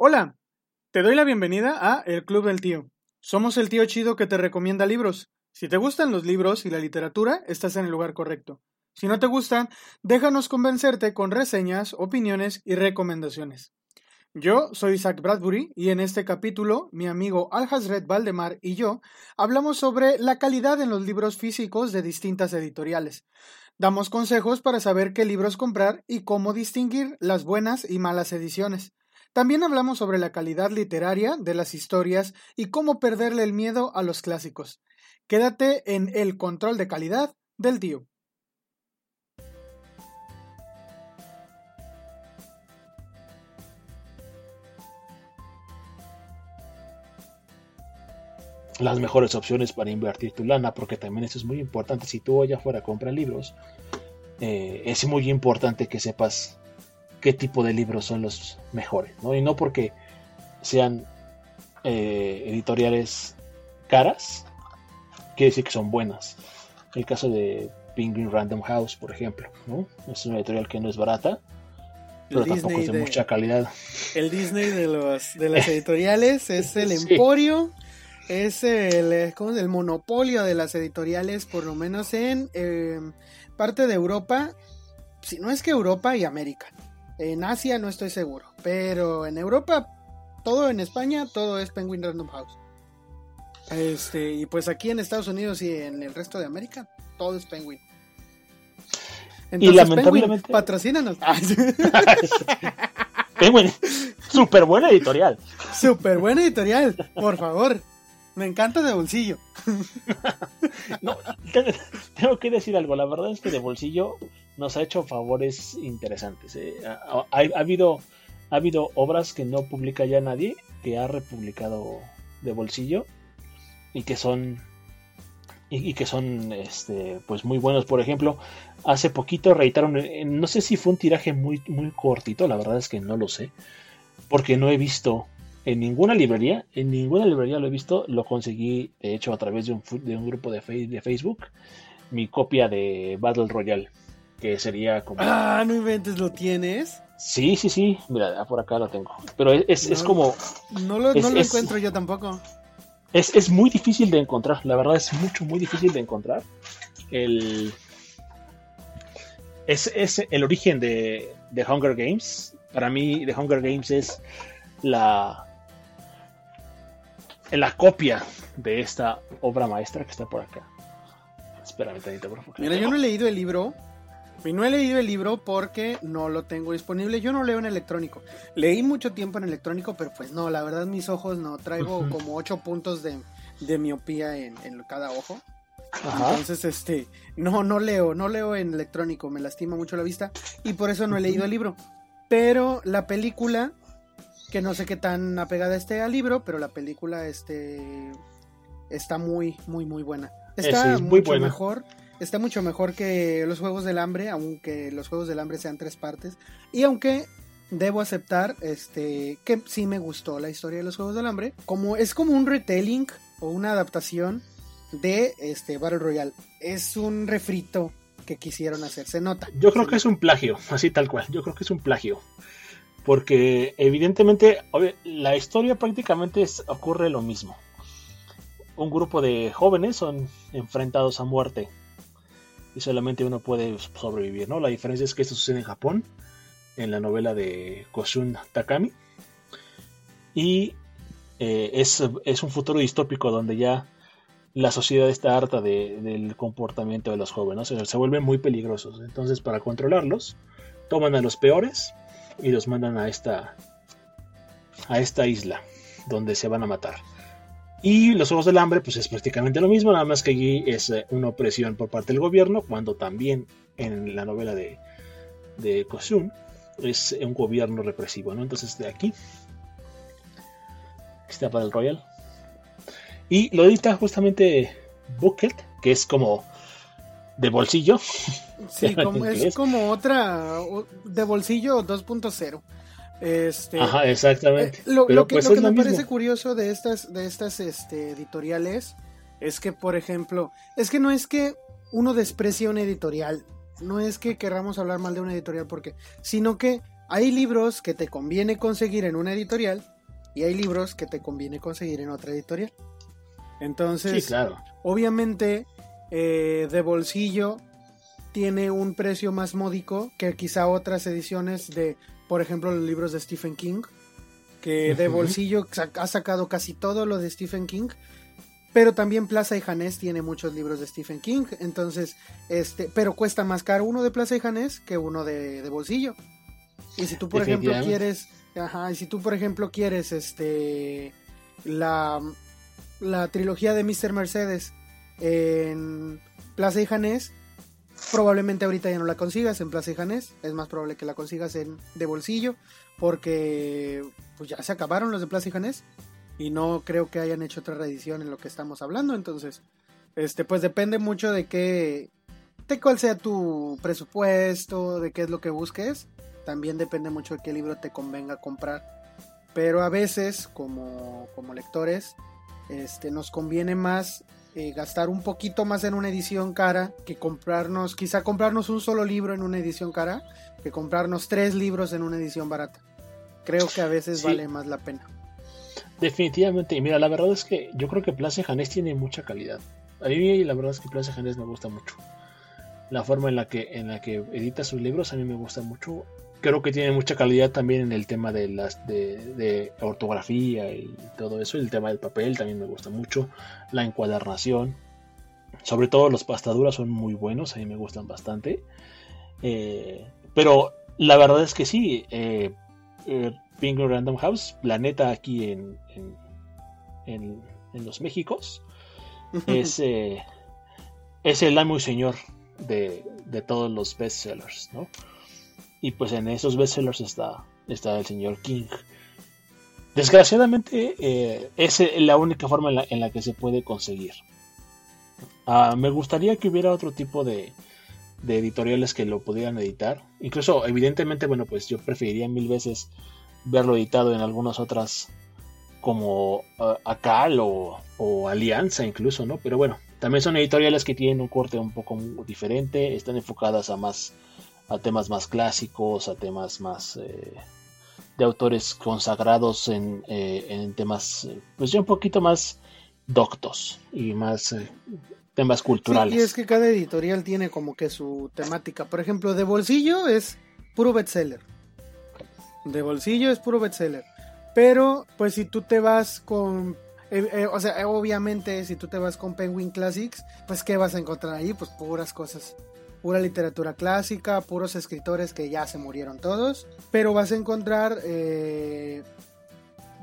Hola, te doy la bienvenida a El Club del Tío. Somos el tío chido que te recomienda libros. Si te gustan los libros y la literatura, estás en el lugar correcto. Si no te gustan, déjanos convencerte con reseñas, opiniones y recomendaciones. Yo soy Isaac Bradbury y en este capítulo mi amigo Alhazred Valdemar y yo hablamos sobre la calidad en los libros físicos de distintas editoriales. Damos consejos para saber qué libros comprar y cómo distinguir las buenas y malas ediciones. También hablamos sobre la calidad literaria de las historias y cómo perderle el miedo a los clásicos. Quédate en el control de calidad del tío. las mejores opciones para invertir tu lana, porque también eso es muy importante. Si tú allá afuera compras libros, eh, es muy importante que sepas qué tipo de libros son los mejores, ¿no? Y no porque sean eh, editoriales caras, quiere decir que son buenas. El caso de Penguin Random House, por ejemplo, ¿no? Es una editorial que no es barata, pero tampoco es de, mucha calidad. El Disney de, los, de las editoriales es el emporio, es el, el monopolio de las editoriales, por lo menos en eh, parte de Europa, si no es que Europa y América. En Asia no estoy seguro, pero en Europa, todo en España, todo es Penguin Random House. Este, y pues aquí en Estados Unidos y en el resto de América, todo es Penguin. y lamentablemente. Penguin, patrocínanos. Penguin, súper buena editorial. Súper buena editorial, por favor. Me encanta de bolsillo. no, tengo que decir algo. La verdad es que de bolsillo nos ha hecho favores interesantes. Eh. Ha, habido, ha habido obras que no publica ya nadie, que ha republicado de bolsillo y que son y, que son este pues muy buenos por ejemplo hace poquito reitaron no sé si fue un tiraje muy muy cortito la verdad es que no lo sé porque no he visto en ninguna librería, en ninguna librería lo he visto, lo conseguí de hecho a través de un, de un grupo de, de, Facebook, mi copia de Battle Royale, que sería como... Ah, no inventes, ¿lo tienes? Sí, sí, sí, mira, por acá lo tengo. Pero es, es como... No lo, no lo encuentro yo tampoco. Es, es, muy difícil de encontrar, la verdad es mucho, muy difícil de encontrar. El... Es, es el origen de, de Hunger Games. Para mí, The Hunger Games es la, la copia de esta obra maestra que está por acá. Espérame tantito, por favor. Mira, yo no he leído el libro. Y no he leído el libro porque no lo tengo disponible. Yo no leo en electrónico. Leí mucho tiempo en electrónico, pero pues no, la verdad mis ojos no. Traigo como 8 puntos de, miopía en, cada ojo. Entonces, este, no, no leo, no leo en electrónico, me lastima mucho la vista y por eso no he leído el libro. Pero la película que no sé qué tan apegada esté al libro, pero la película este está muy, muy, muy buena. Está mucho mejor. Está mucho mejor que los Juegos del Hambre, aunque los Juegos del Hambre sean tres partes. Y aunque debo aceptar este que sí me gustó la historia de los Juegos del Hambre, como es como un retelling o una adaptación de este Battle Royale. Es un refrito que quisieron hacer, se nota. Yo creo que es un plagio, así tal cual. Yo creo que es un plagio porque evidentemente la historia prácticamente ocurre lo mismo. Un grupo de jóvenes son enfrentados a muerte y solamente uno puede sobrevivir, ¿no? La diferencia es que esto sucede en Japón, en la novela de Koshun Takami, y eh, es, un futuro distópico donde ya la sociedad está harta del comportamiento de los jóvenes, se vuelven muy peligrosos. Entonces, para controlarlos, toman a los peores y los mandan a esta a esta isla donde se van a matar. Y los Ojos del Hambre, pues es prácticamente lo mismo, nada más que allí es eh, una opresión por parte del gobierno, cuando también en la novela de, de es un gobierno represivo, ¿no? Entonces de aquí está para el Royal. Y lo edita justamente Bucket, que es como de bolsillo. Sí, como, es como otra de bolsillo 2.0. Este, Ajá, exactamente. Eh, lo, que, pues me parece curioso de estas, de estas este, editoriales es que, por ejemplo, es que no es que uno desprecie una editorial, no es que querramos hablar mal de una editorial porque, sino que hay libros que te conviene conseguir en una editorial y hay libros que te conviene conseguir en otra editorial. Entonces, claro. obviamente, eh, de bolsillo tiene un precio más módico que quizá otras ediciones de, por ejemplo, los libros de Stephen King, que de bolsillo ha sacado casi todo lo de Stephen King. Pero también Plaza y Janés tiene muchos libros de Stephen King. Entonces, este, pero cuesta más caro uno de Plaza y Janés que uno de, de bolsillo. Y si tú, por ejemplo, quieres. Ajá, y si tú, por ejemplo, quieres este. La, la trilogía de Mr. Mercedes en Plaza y Janés, probablemente ahorita ya no la consigas en Plaza y Janés. Es más probable que la consigas en de bolsillo. Porque pues ya se acabaron los de Plaza y Janés. Y no creo que hayan hecho otra reedición en lo que estamos hablando. Entonces, este, pues depende mucho de qué. de cuál sea tu presupuesto, de qué es lo que busques también depende mucho de qué libro te convenga comprar. Pero a veces, como, como lectores, este, nos conviene más eh, gastar un poquito más en una edición cara que comprarnos, quizá comprarnos un solo libro en una edición cara, que comprarnos tres libros en una edición barata. Creo que a veces vale más la pena. Definitivamente, y mira, la verdad es que yo creo que Place Janés tiene mucha calidad. A mí la verdad es que Place Janés me gusta mucho. La forma en la que en la que edita sus libros a mí me gusta mucho creo que tiene mucha calidad también en el tema de las de, ortografía y todo eso el tema del papel también me gusta mucho la encuadernación sobre todo los pastaduras son muy buenos a mí me gustan bastante eh, pero la verdad es que sí eh, eh Random House planeta aquí en en, en, los Méxicos es eh, es el amo y señor de, de todos los bestsellers no y pues en esos bestsellers está, está el señor King. Desgraciadamente, eh, es la única forma en la, que se puede conseguir. Ah, me gustaría que hubiera otro tipo de, de, editoriales que lo pudieran editar. Incluso, evidentemente, bueno, pues yo preferiría mil veces verlo editado en algunas otras como uh, Acal o, o, Alianza incluso, ¿no? Pero bueno, también son editoriales que tienen un corte un poco diferente, están enfocadas a más a temas más clásicos, a temas más eh, de autores consagrados en, eh, en, temas, eh, pues ya un poquito más doctos y más temas culturales. y es que cada editorial tiene como que su temática. Por ejemplo, de bolsillo es puro bestseller. De bolsillo es puro bestseller. Pero, pues si tú te vas con o sea, obviamente si tú te vas con Penguin Classics, pues ¿qué vas a encontrar ahí? Pues puras cosas pura literatura clásica, puros escritores que ya se murieron todos, pero vas a encontrar, eh,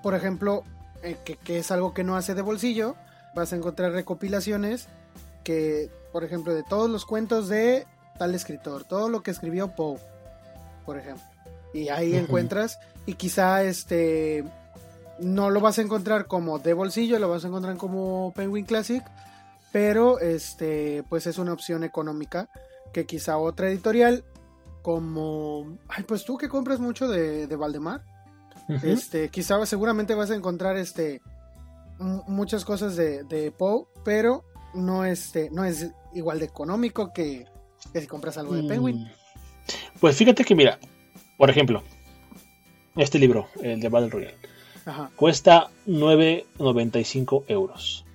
por ejemplo, eh, que, es algo que no hace de bolsillo, vas a encontrar recopilaciones que, por ejemplo, de todos los cuentos de tal escritor, todo lo que escribió Poe, por ejemplo, y ahí encuentras, y quizá este no lo vas a encontrar como de bolsillo, lo vas a encontrar como Penguin Classic, pero este pues es una opción económica que quizá otra editorial como, ay, pues tú que compras mucho de, de Valdemar, este, quizá seguramente vas a encontrar este muchas cosas de, de Poe, pero no este, no es igual de económico que, si compras algo de mm. Penguin. Pues fíjate que mira, por ejemplo, este libro, el de Battle Royale, cuesta 9.95 euros,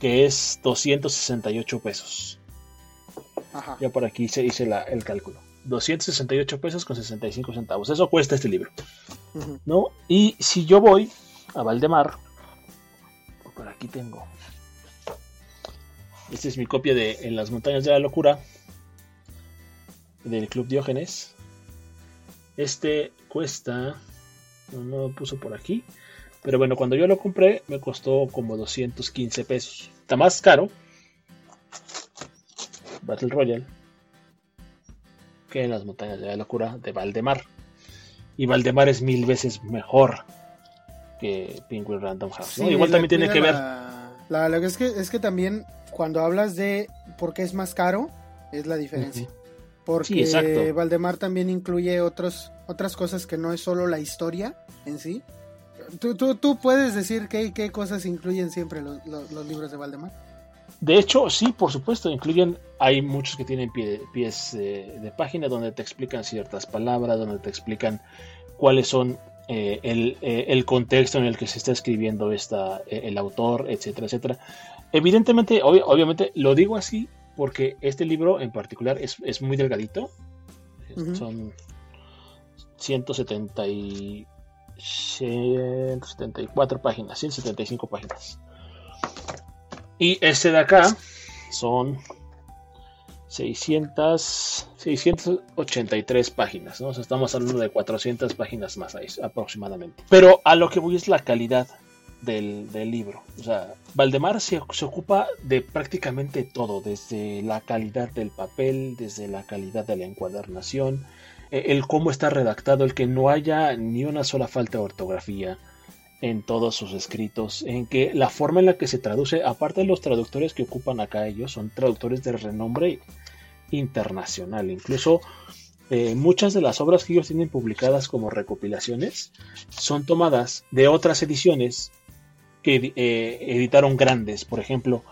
que es 268 pesos. Ya por aquí se hice el cálculo. 268 pesos con 65 centavos. Eso cuesta este libro. ¿No? Y si yo voy a Valdemar, por aquí tengo. Esta es mi copia de En las montañas de la locura del Club Diógenes. Este cuesta, no, lo puso por aquí, pero bueno, cuando yo lo compré me costó como 215 pesos. Está más caro Battle Royale que en las montañas de la locura de Valdemar. Y Valdemar es mil veces mejor que Penguin Random House. Igual también tiene que ver. La, es, que, es que también cuando hablas de por qué es más caro, es la diferencia. Porque Valdemar también incluye otros, otras cosas que no es solo la historia en sí. Tú, tú, tú puedes decir qué, qué cosas incluyen siempre los libros de Valdemar. De hecho, sí, por supuesto, incluyen, hay muchos que tienen pies de página donde te explican ciertas palabras, donde te explican cuáles son eh, eh, el, contexto en el que se está escribiendo esta, eh, el autor, etcétera, etcétera. Evidentemente, obviamente, lo digo así porque este libro en particular es, muy delgadito. Son 170 y 174 páginas, 175 páginas. Y este de acá son 600, 683 páginas, ¿no? estamos hablando de 400 páginas más aproximadamente. Pero a lo que voy es la calidad del, libro. O sea, Valdemar se, se, ocupa de prácticamente todo, desde la calidad del papel, desde la calidad de la encuadernación, eh, el cómo está redactado, el que no haya ni una sola falta de ortografía, en todos sus escritos, en que la forma en la que se traduce, aparte de los traductores que ocupan acá ellos, son traductores de renombre internacional. Incluso eh, muchas de las obras que ellos tienen publicadas como recopilaciones son tomadas de otras ediciones que eh, editaron grandes. Por ejemplo,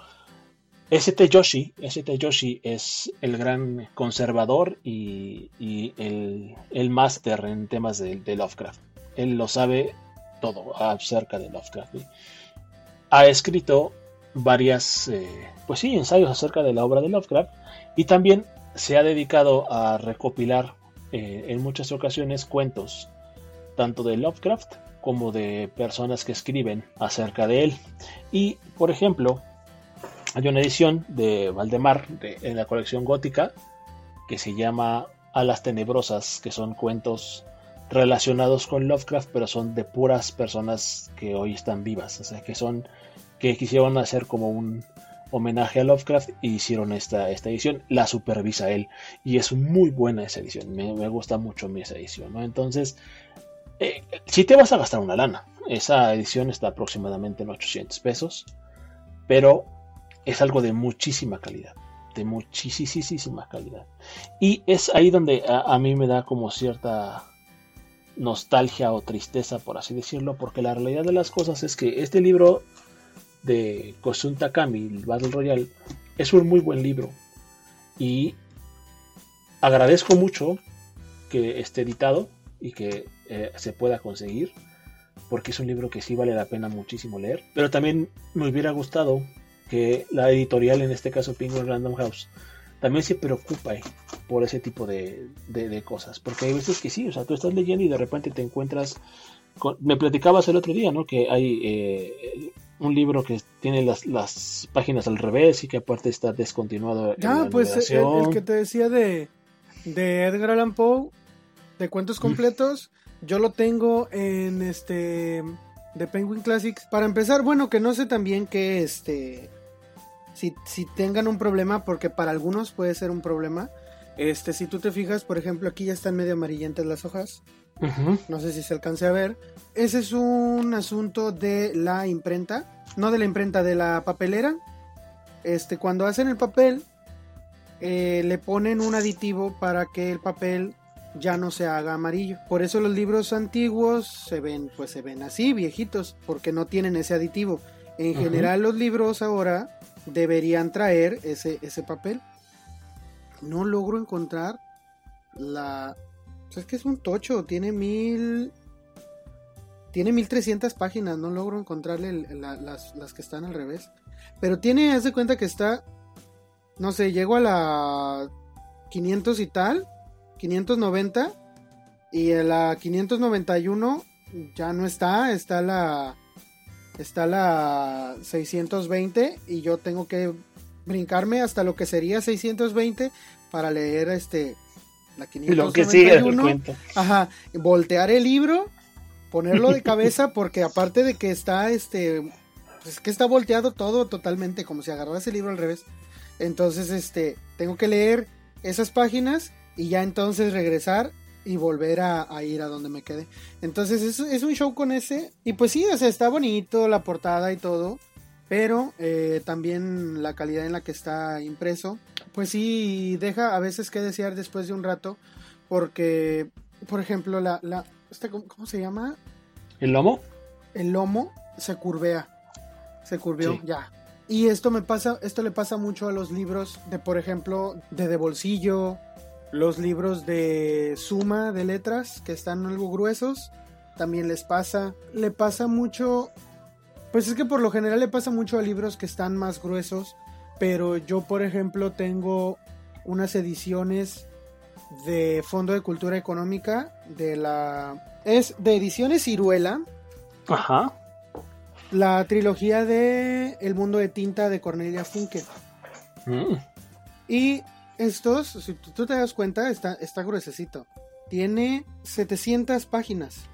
St. Yoshi, St. Yoshi es el gran conservador y, el, el máster en temas de, de Lovecraft. Él lo sabe todo acerca de Lovecraft. Ha escrito varias, eh, pues sí, ensayos acerca de la obra de Lovecraft y también se ha dedicado a recopilar eh, en muchas ocasiones cuentos, tanto de Lovecraft como de personas que escriben acerca de él. Y, por ejemplo, hay una edición de Valdemar en la colección gótica que se llama Alas Tenebrosas, que son cuentos relacionados con Lovecraft, pero son de puras personas que hoy están vivas, o sea, que son que quisieron hacer como un homenaje a Lovecraft y hicieron esta, esta edición, la supervisa él y es muy buena esa edición, me, gusta mucho mi esa edición. Entonces, eh, si te vas a gastar una lana, esa edición está aproximadamente en 800 pesos, pero es algo de muchísima calidad, de muchísima calidad. Y es ahí donde a mí me da como cierta nostalgia o tristeza, por así decirlo, porque la realidad de las cosas es que este libro de Kosun Takami, Battle Royale, es un muy buen libro. Y agradezco mucho que esté editado y que eh, se pueda conseguir, porque es un libro que sí vale la pena muchísimo leer. Pero también me hubiera gustado que la editorial, en este caso Penguin Random House, también se preocupa eh, por ese tipo de, cosas. Porque hay veces que sí, o sea, tú estás leyendo y de repente te encuentras. me platicabas el otro día, ¿no? Que hay eh, un libro que tiene las, páginas al revés y que aparte está descontinuado. Ah, pues el, que te decía de, de Edgar Allan Poe, de cuentos completos, yo lo tengo en este. de Penguin Classics. Para empezar, bueno, que no sé también que este si, tengan un problema, porque para algunos puede ser un problema. Este, si tú te fijas, por ejemplo, aquí ya están medio amarillentas las hojas. No sé si se alcance a ver. Ese es un asunto de la imprenta. No de la imprenta, de la papelera. Este, cuando hacen el papel, eh, le ponen un aditivo para que el papel ya no se haga amarillo. Por eso los libros antiguos se ven, pues se ven así, viejitos, porque no tienen ese aditivo. En general los libros ahora deberían traer ese, ese papel. No logro encontrar la... Pues es que es un tocho, tiene mil... Tiene 1300 páginas, no logro encontrarle las, las, que están al revés. Pero tiene, haz de cuenta que está... No sé, llego a la 500 y tal, 590. Y a la 591 ya no está, está la está la 620 y yo tengo que brincarme hasta lo que sería 620 para leer este la 591. Lo que sigue Ajá, voltear el libro, ponerlo de cabeza porque aparte de que está este pues que está volteado todo totalmente como si agarrase el libro al revés. Entonces, este, tengo que leer esas páginas y ya entonces regresar y volver a, ir a donde me quedé. Entonces es, es, un show con ese. Y pues sí, o sea, está bonito la portada y todo. Pero eh, también la calidad en la que está impreso. Pues sí, deja a veces que desear después de un rato. Porque, por ejemplo, la... la este, ¿cómo, se llama? ¿El lomo? El lomo se curvea. Se curveó, ya. Y esto me pasa, esto le pasa mucho a los libros de, por ejemplo, de de bolsillo, los libros de suma de letras que están algo gruesos, también les pasa. Le pasa mucho, pues es que por lo general le pasa mucho a libros que están más gruesos, pero yo por ejemplo tengo unas ediciones de Fondo de Cultura Económica de la es de ediciones Ciruela. Ajá. La trilogía de El mundo de tinta de Cornelia Funke. Mm. Y estos, si tú te das cuenta, está, está gruesecito. Tiene 700 páginas.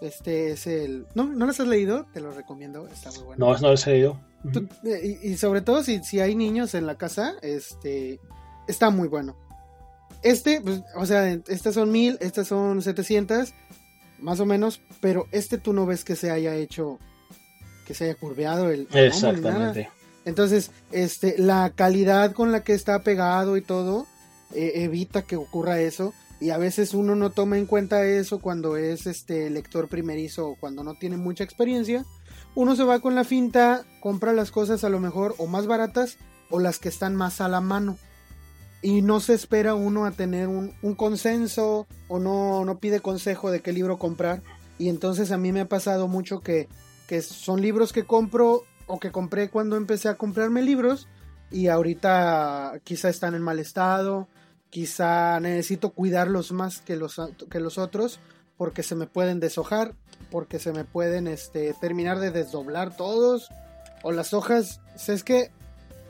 Este es el... ¿No, ¿No las has leído? Te lo recomiendo, está muy bueno. No, no las he leído. Eh, y, sobre todo si, si hay niños en la casa, este está muy bueno. Este, pues, o sea, estas son mil, estas son 700, más o menos, pero este tú no ves que se haya hecho, que se haya curveado el... Exactamente. Entonces, este, la calidad con la que está pegado y todo eh, evita que ocurra eso. Y a veces uno no toma en cuenta eso cuando es este lector primerizo o cuando no tiene mucha experiencia. Uno se va con la finta, compra las cosas a lo mejor o más baratas o las que están más a la mano. Y no se espera uno a tener un, un consenso o no, no pide consejo de qué libro comprar. Y entonces a mí me ha pasado mucho que, que son libros que compro o que compré cuando empecé a comprarme libros y ahorita quizá están en mal estado, quizá necesito cuidarlos más que los, que los otros porque se me pueden deshojar, porque se me pueden este, terminar de desdoblar todos o las hojas. Es que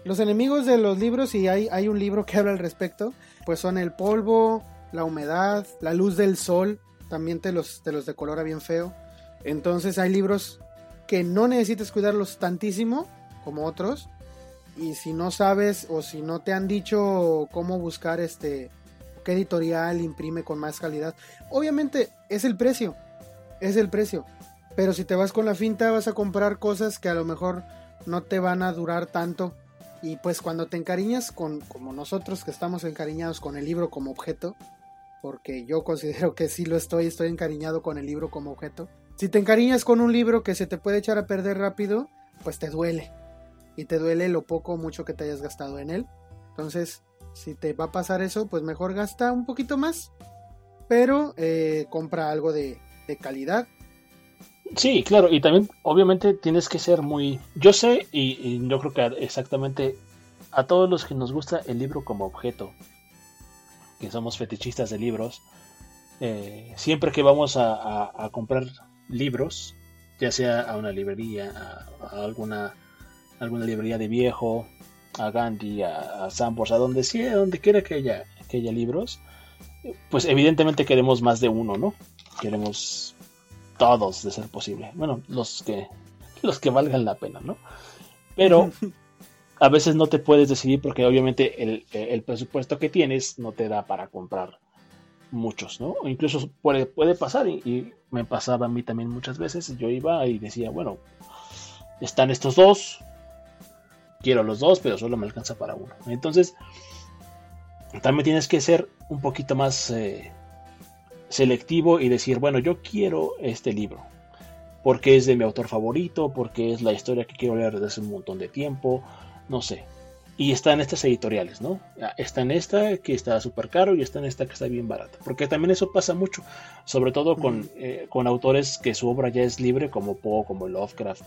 los enemigos de los libros, y hay, hay un libro que habla al respecto, pues son el polvo, la humedad, la luz del sol, también te los, te los decolora bien feo. Entonces hay libros que no necesites cuidarlos tantísimo como otros. Y si no sabes o si no te han dicho cómo buscar este qué editorial imprime con más calidad, obviamente es el precio. Es el precio. Pero si te vas con la finta vas a comprar cosas que a lo mejor no te van a durar tanto. Y pues cuando te encariñas con como nosotros que estamos encariñados con el libro como objeto, porque yo considero que sí lo estoy, estoy encariñado con el libro como objeto si te encariñas con un libro que se te puede echar a perder rápido, pues te duele. Y te duele lo poco o mucho que te hayas gastado en él. Entonces, si te va a pasar eso, pues mejor gasta un poquito más. Pero eh, compra algo de, calidad. Sí, claro, y también obviamente tienes que ser muy... Yo sé, y, yo creo que exactamente a todos los que nos gusta el libro como objeto, que somos fetichistas de libros, eh, siempre que vamos a comprar libros, ya sea a una librería, a, alguna, alguna librería de viejo, a Gandhi, a, a a donde sea, donde quiera que haya, que haya libros, pues evidentemente queremos más de uno, ¿no? Queremos todos de ser posible. Bueno, los que los que valgan la pena, ¿no? Pero a veces no te puedes decidir porque obviamente el, el presupuesto que tienes no te da para comprar muchos, ¿no? incluso puede, puede pasar, y, me pasaba a mí también muchas veces, yo iba y decía, bueno, están estos dos, quiero los dos, pero solo me alcanza para uno. Entonces, también tienes que ser un poquito más eh, selectivo y decir, bueno, yo quiero este libro, porque es de mi autor favorito, porque es la historia que quiero leer desde hace un montón de tiempo, no sé. Y está en estas editoriales, ¿no? Está en esta que está súper caro y está en esta que está bien barata. Porque también eso pasa mucho, sobre todo con, eh, con autores que su obra ya es libre, como Poe, como Lovecraft,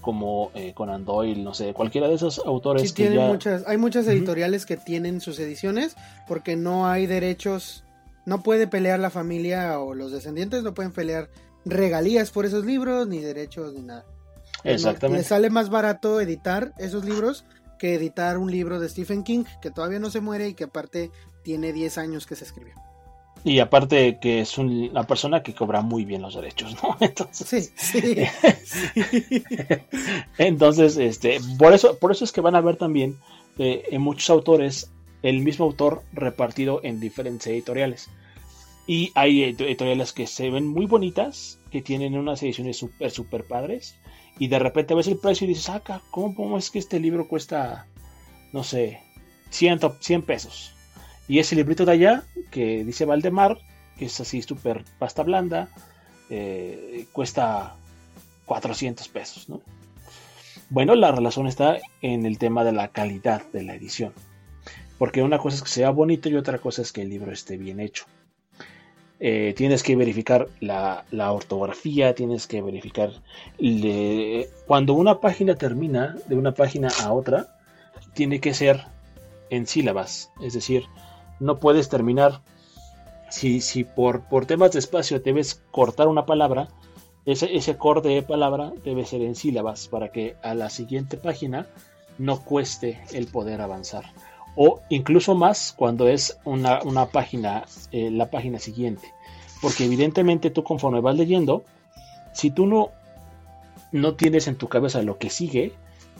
como eh, Conan Doyle, no sé, cualquiera de esos autores que ya... muchas, hay muchas editoriales que tienen sus ediciones porque no hay derechos, no puede pelear la familia o los descendientes, no pueden pelear regalías por esos libros, ni derechos, ni nada. Exactamente. les sale más barato editar esos libros que editar un libro de Stephen King que todavía no se muere y que aparte tiene 10 años que se escribió. Y aparte que es una persona que cobra muy bien los derechos, ¿no? Entonces, sí, sí. Entonces, este, por eso, por eso es que van a ver también eh, en muchos autores el mismo autor repartido en diferentes editoriales. Y hay editoriales que se ven muy bonitas, que tienen unas ediciones súper, súper padres y de repente ves el precio y dices, acá, ¿cómo, es que este libro cuesta, no sé, 100, 100 pesos? Y ese librito de allá, que dice Valdemar, que es así súper pasta blanda, eh, cuesta 400 pesos, ¿no? Bueno, la relación está en el tema de la calidad de la edición. Porque una cosa es que sea bonito y otra cosa es que el libro esté bien hecho. Eh, tienes que verificar la, ortografía, tienes que verificar cuando una página termina de una página a otra, tiene que ser en sílabas, es decir, no puedes terminar. Si, si por, por temas de espacio debes cortar una palabra, ese, ese corte de palabra debe ser en sílabas para que a la siguiente página no cueste el poder avanzar o incluso más cuando es una, página, eh, la página siguiente. Porque evidentemente tú conforme vas leyendo, si tú no, no tienes en tu cabeza lo que sigue,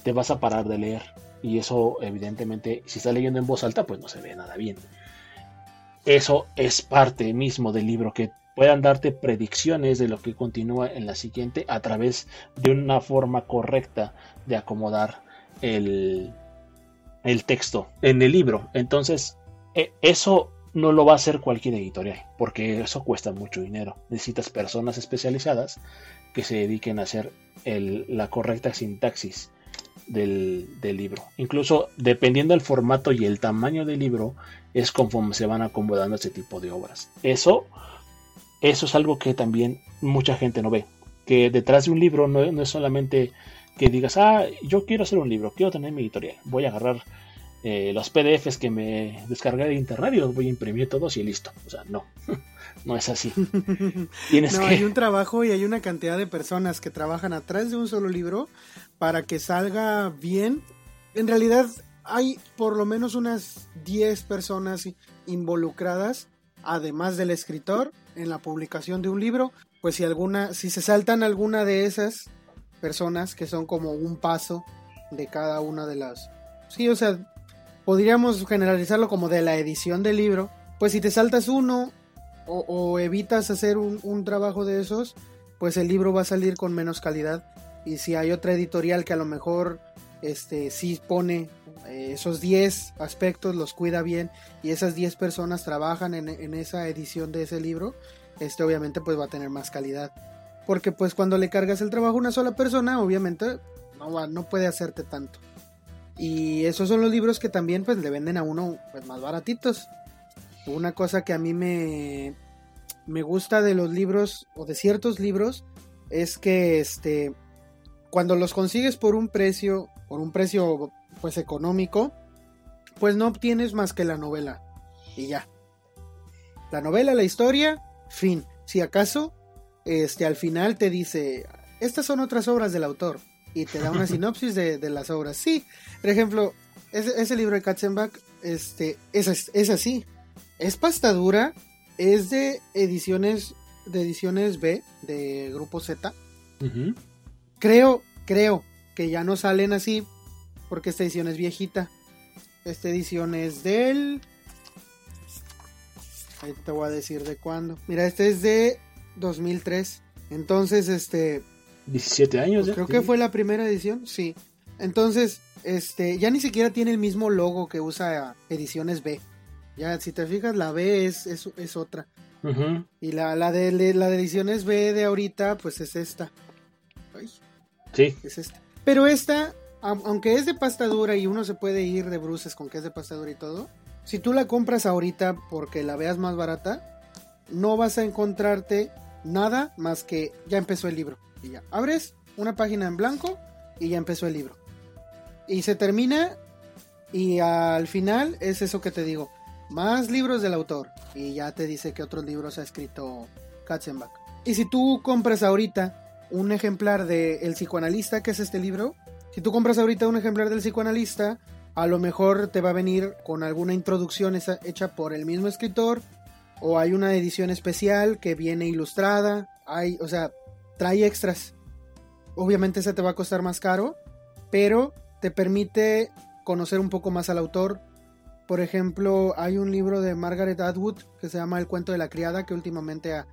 te vas a parar de leer. Y eso evidentemente, si estás leyendo en voz alta, pues no se ve nada bien. Eso es parte mismo del libro, que puedan darte predicciones de lo que continúa en la siguiente a través de una forma correcta de acomodar el, el texto en el libro. Entonces, e, eso no lo va a hacer cualquier editorial, porque eso cuesta mucho dinero. Necesitas personas especializadas que se dediquen a hacer la correcta sintaxis del, libro. Incluso dependiendo del formato y el tamaño del libro, es conforme se van acomodando ese tipo de obras. Eso, eso es algo que también mucha gente no ve. Que detrás de un libro no, no es solamente que digas, ah, yo quiero hacer un libro, quiero tener mi editorial, voy a agarrar eh, los PDFs que me descargué de internet y los voy a imprimir todos y listo. O sea, no, no es así. Tienes no, hay un trabajo y hay una cantidad de personas que trabajan atrás de un solo libro para que salga bien. En realidad hay por lo menos unas 10 personas involucradas, además del escritor, en la publicación de un libro. Pues si alguna, si se saltan alguna de esas personas que son como un paso de cada una de las... Sí, o sea, podríamos generalizarlo como de la edición del libro. Pues si te saltas uno o, evitas hacer un, trabajo de esos, pues el libro va a salir con menos calidad. Y si hay otra editorial que a lo mejor este sí pone eh, esos 10 aspectos, los cuida bien y esas 10 personas trabajan en, en, esa edición de ese libro, este obviamente pues va a tener más calidad porque pues cuando le cargas el trabajo a una sola persona, obviamente no, no puede hacerte tanto. Y esos son los libros que también pues le venden a uno pues, más baratitos. Una cosa que a mí me, me gusta de los libros o de ciertos libros es que este cuando los consigues por un precio, por un precio pues económico, pues no obtienes más que la novela y ya. La novela, la historia, fin. Si acaso este, al final te dice, estas son otras obras del autor y te da una sinopsis de, las obras. Sí, por ejemplo, ese, libro de Katzenbach este, es, es, así. Es pasta dura, es de ediciones, de ediciones B, de Grupo Z. Creo, creo que ya no salen así, porque esta edición es viejita. Esta edición es del... Ahí te voy a decir de cuándo. Mira, este es de 2003. Entonces, este... 17 años. Pues creo que fue la primera edición, sí. Entonces, este, ya ni siquiera tiene el mismo logo que usa Ediciones B. Ya, si te fijas, la B es, es, otra. Y la, la, de, la de Ediciones B de ahorita, pues es esta. sí. Es esta. Pero esta, aunque es de pasta dura y uno se puede ir de bruces con que es de pasta dura y todo, si tú la compras ahorita porque la veas más barata, no vas a encontrarte nada más que ya empezó el libro. Y ya abres una página en blanco y ya empezó el libro. Y se termina y al final es eso que te digo. Más libros del autor. Y ya te dice que otros libros ha escrito Katzenbach. Y si tú compras ahorita un ejemplar de El psicoanalista, que es este libro, si tú compras ahorita un ejemplar del psicoanalista, a lo mejor te va a venir con alguna introducción hecha por el mismo escritor o hay una edición especial que viene ilustrada, hay, o sea, trae extras. Obviamente esa te va a costar más caro, pero te permite conocer un poco más al autor. Por ejemplo, hay un libro de Margaret Atwood que se llama El cuento de la criada, que últimamente ha,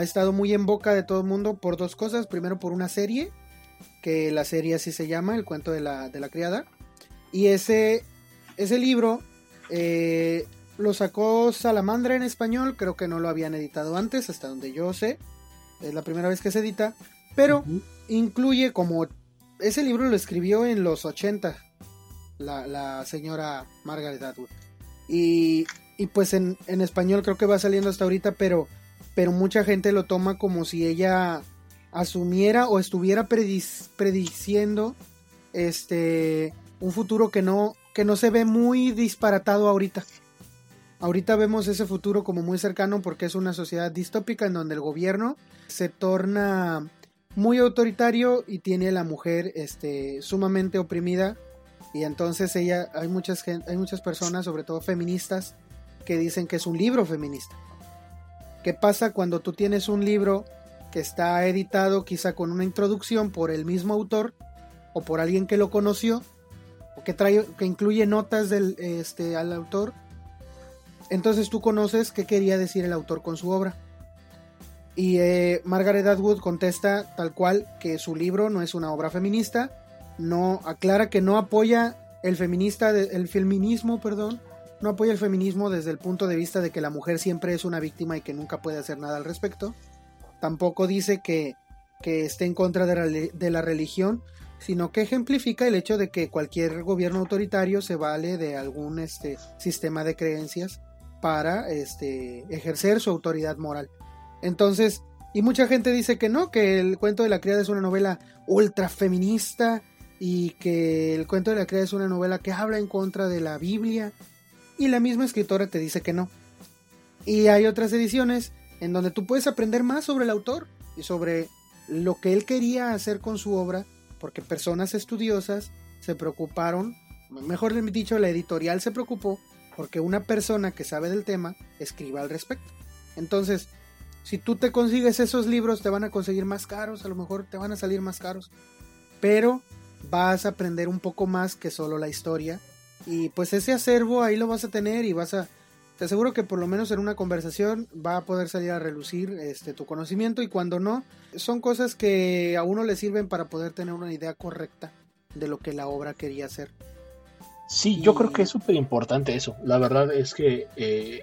estado muy en boca de todo el mundo por dos cosas. Primero por una serie, que la serie así se llama, El cuento de la, de la criada. Y ese, ese libro eh, lo sacó Salamandra en español, creo que no lo habían editado antes, hasta donde yo sé. Es la primera vez que se edita, pero incluye como ese libro lo escribió en los 80, la, la señora Margaret Atwood. Y, y pues en, en, español creo que va saliendo hasta ahorita, pero, pero mucha gente lo toma como si ella asumiera o estuviera prediciendo este un futuro que no que no se ve muy disparatado ahorita. Ahorita vemos ese futuro como muy cercano porque es una sociedad distópica en donde el gobierno se torna muy autoritario y tiene a la mujer este, sumamente oprimida. Y entonces ella hay muchas hay muchas personas sobre todo feministas que dicen que es un libro feminista. Qué pasa cuando tú tienes un libro que está editado quizá con una introducción por el mismo autor o por alguien que lo conoció o que trae que incluye notas del este al autor entonces tú conoces qué quería decir el autor con su obra y eh, Margaret Atwood contesta tal cual que su libro no es una obra feminista, no aclara que no apoya el feminista, el feminismo, perdón, no apoya el feminismo desde el punto de vista de que la mujer siempre es una víctima y que nunca puede hacer nada al respecto. Tampoco dice que, que esté en contra de la, de la religión, sino que ejemplifica el hecho de que cualquier gobierno autoritario se vale de algún este, sistema de creencias para este, ejercer su autoridad moral. Entonces, y mucha gente dice que no, que el cuento de la criada es una novela ultra feminista y que el cuento de la criada es una novela que habla en contra de la Biblia y la misma escritora te dice que no. Y hay otras ediciones en donde tú puedes aprender más sobre el autor y sobre lo que él quería hacer con su obra, porque personas estudiosas se preocuparon, mejor dicho, la editorial se preocupó porque una persona que sabe del tema escriba al respecto. Entonces, si tú te consigues esos libros, te van a conseguir más caros, a lo mejor te van a salir más caros. Pero vas a aprender un poco más que solo la historia. Y pues ese acervo ahí lo vas a tener y vas a... Te aseguro que por lo menos en una conversación va a poder salir a relucir este, tu conocimiento y cuando no, son cosas que a uno le sirven para poder tener una idea correcta de lo que la obra quería hacer. Sí, yo creo que es súper importante eso. La verdad es que eh,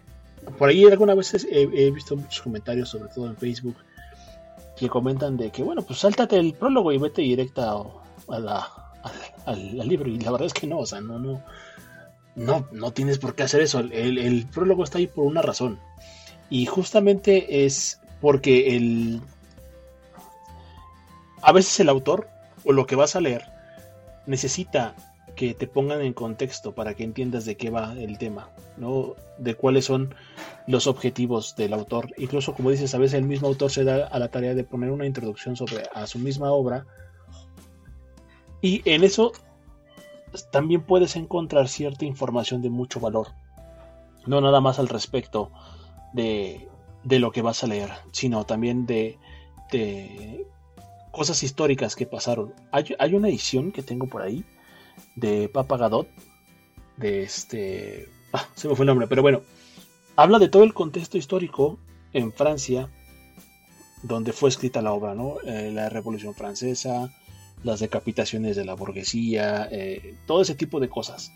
por ahí algunas veces he, visto muchos comentarios, sobre todo en Facebook, que comentan de que, bueno, pues sáltate el prólogo y vete directa al, libro. Y la verdad es que no, o sea, no, no, no, no tienes por qué hacer eso. El prólogo está ahí por una razón. Y justamente es porque el... A veces el autor, o lo que vas a leer, necesita que te pongan en contexto para que entiendas de qué va el tema, ¿no? De cuáles son los objetivos del autor. Incluso, como dices, a veces el mismo autor se da a la tarea de poner una introducción sobre a su misma obra. Y en eso también puedes encontrar cierta información de mucho valor. No nada más al respecto de, de lo que vas a leer, sino también de, de cosas históricas que pasaron. Hay, hay una edición que tengo por ahí de Papa Gadot, de este... Ah, se me fue el nombre, pero bueno, habla de todo el contexto histórico en Francia, donde fue escrita la obra, ¿no? Eh, la Revolución Francesa, las decapitaciones de la burguesía, eh, todo ese tipo de cosas,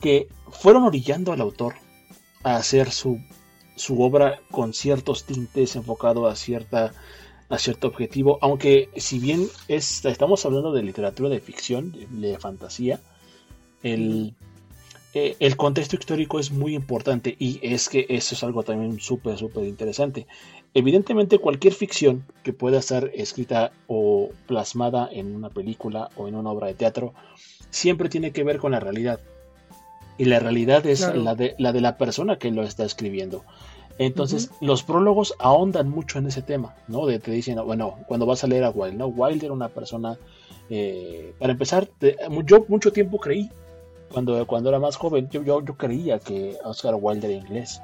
que fueron orillando al autor a hacer su, su obra con ciertos tintes enfocado a cierta a cierto objetivo, aunque si bien es, estamos hablando de literatura de ficción, de, fantasía, el, eh, el, contexto histórico es muy importante y es que eso es algo también súper, súper interesante. Evidentemente cualquier ficción que pueda estar escrita o plasmada en una película o en una obra de teatro, siempre tiene que ver con la realidad. Y la realidad es la, de, la de la persona que lo está escribiendo. Entonces, los prólogos ahondan mucho en ese tema, ¿no? De te dicen, bueno, cuando vas a leer a Wilde, ¿no? Wilde era una persona, eh, para empezar, yo mucho tiempo creí, cuando, cuando era más joven, yo, yo, creía que Oscar Wilde era inglés.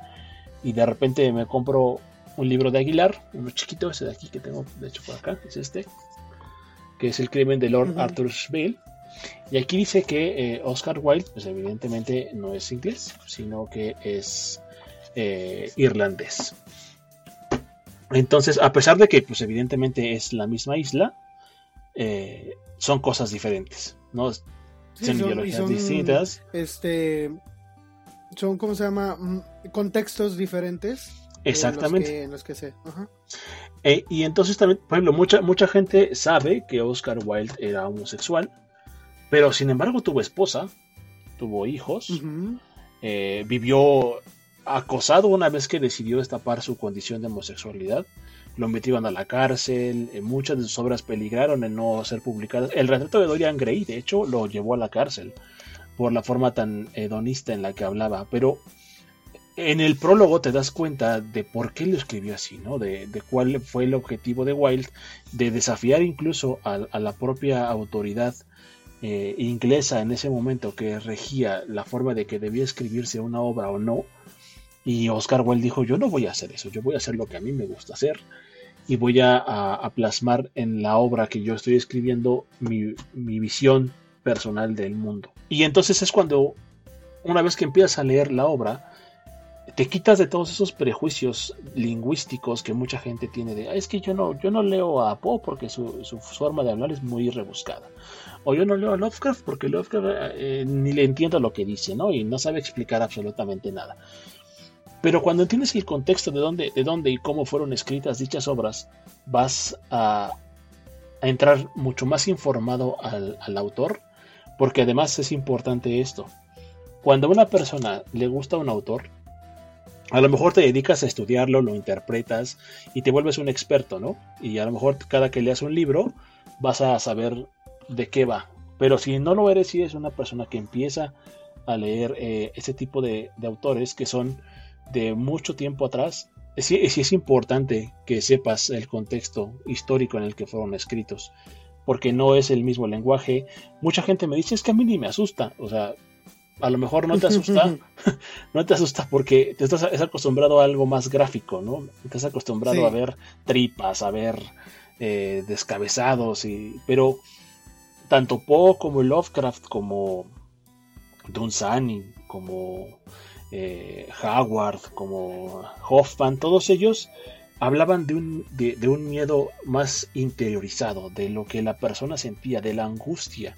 Y de repente me compro un libro de Aguilar, uno chiquito, ese de aquí que tengo, de hecho, por acá, es este, que es El crimen de Lord Arthur Arthur Y aquí dice que eh, Oscar Wilde, pues evidentemente no es inglés, sino que es eh, irlandés. Entonces, a pesar de que, pues evidentemente es la misma isla, eh, son cosas diferentes, ¿no? son, ideologías distintas. Este, son, ¿cómo se llama? Mm, contextos diferentes. Exactamente. En los que, sé. Eh, y entonces también, por ejemplo, mucha, mucha gente sabe que Oscar Wilde era homosexual, pero sin embargo tuvo esposa, tuvo hijos, eh, vivió acosado una vez que decidió destapar su condición de homosexualidad. Lo metieron a la cárcel, eh, muchas de sus obras peligraron en no ser publicadas. El retrato de Dorian Gray, de hecho, lo llevó a la cárcel por la forma tan hedonista en la que hablaba. Pero en el prólogo te das cuenta de por qué lo escribió así, ¿no? De, cuál fue el objetivo de Wilde, de desafiar incluso a, la propia autoridad eh, inglesa en ese momento que regía la forma de que debía escribirse una obra o no. Y Oscar Wilde dijo, yo no voy a hacer eso, yo voy a hacer lo que a mí me gusta hacer y voy a, plasmar en la obra que yo estoy escribiendo mi, mi visión personal del mundo. Y entonces es cuando, una vez que empiezas a leer la obra, te quitas de todos esos prejuicios lingüísticos que mucha gente tiene de, es que yo no, yo no leo a Poe porque su, forma de hablar es muy rebuscada. O yo no leo a Lovecraft porque Lovecraft eh, ni le entiendo lo que dice, ¿no? Y no sabe explicar absolutamente nada. Pero cuando entiendes el contexto de dónde, de dónde y cómo fueron escritas dichas obras, vas a, entrar mucho más informado al, al autor, porque además es importante esto. Cuando a una persona le gusta un autor, a lo mejor te dedicas a estudiarlo, lo interpretas y te vuelves un experto, ¿no? Y a lo mejor cada que leas un libro vas a saber de qué va. Pero si no lo eres, si es una persona que empieza a leer eh, ese tipo de, autores que son de mucho tiempo atrás, sí, es importante que sepas el contexto histórico en el que fueron escritos, porque no es el mismo lenguaje. Mucha gente me dice, es que a mí ni me asusta, o sea, a lo mejor no te asusta, no te asusta porque te estás acostumbrado a algo más gráfico, ¿no? Estás acostumbrado a ver tripas, a ver eh, descabezados, y, pero tanto Poe como Lovecraft, como Dunsany, como eh, Howard, como Hoffman, todos ellos hablaban de un, de un miedo más interiorizado, de lo que la persona sentía, de la angustia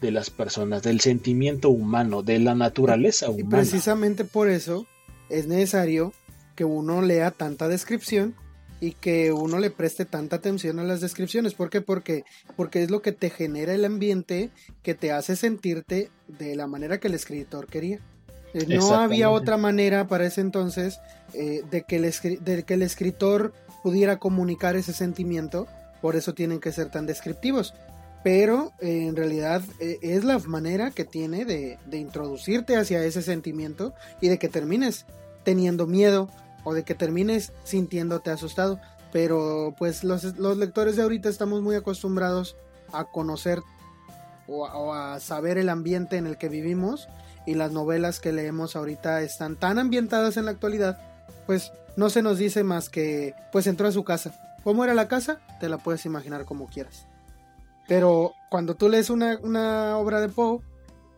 de las personas, del sentimiento humano, de la naturaleza humana. Y precisamente por eso es necesario que uno lea tanta descripción y que uno le preste tanta atención a las descripciones. ¿Por qué? Porque, porque es lo que te genera el ambiente que te hace sentirte de la manera que el escritor quería. Eh, no había otra manera para ese entonces eh, de, que el de que el escritor pudiera comunicar ese sentimiento, por eso tienen que ser tan descriptivos pero eh, en realidad es la manera que tiene de, introducirte hacia ese sentimiento y de que termines teniendo miedo o de que termines sintiéndote asustado. Pero pues los, lectores de ahorita estamos muy acostumbrados a conocer o a, saber el ambiente en el que vivimos y las novelas que leemos ahorita están tan ambientadas en la actualidad, pues no se nos dice más que pues entró a su casa. ¿Cómo era la casa? Te la puedes imaginar como quieras. Pero cuando tú lees una, obra de Poe,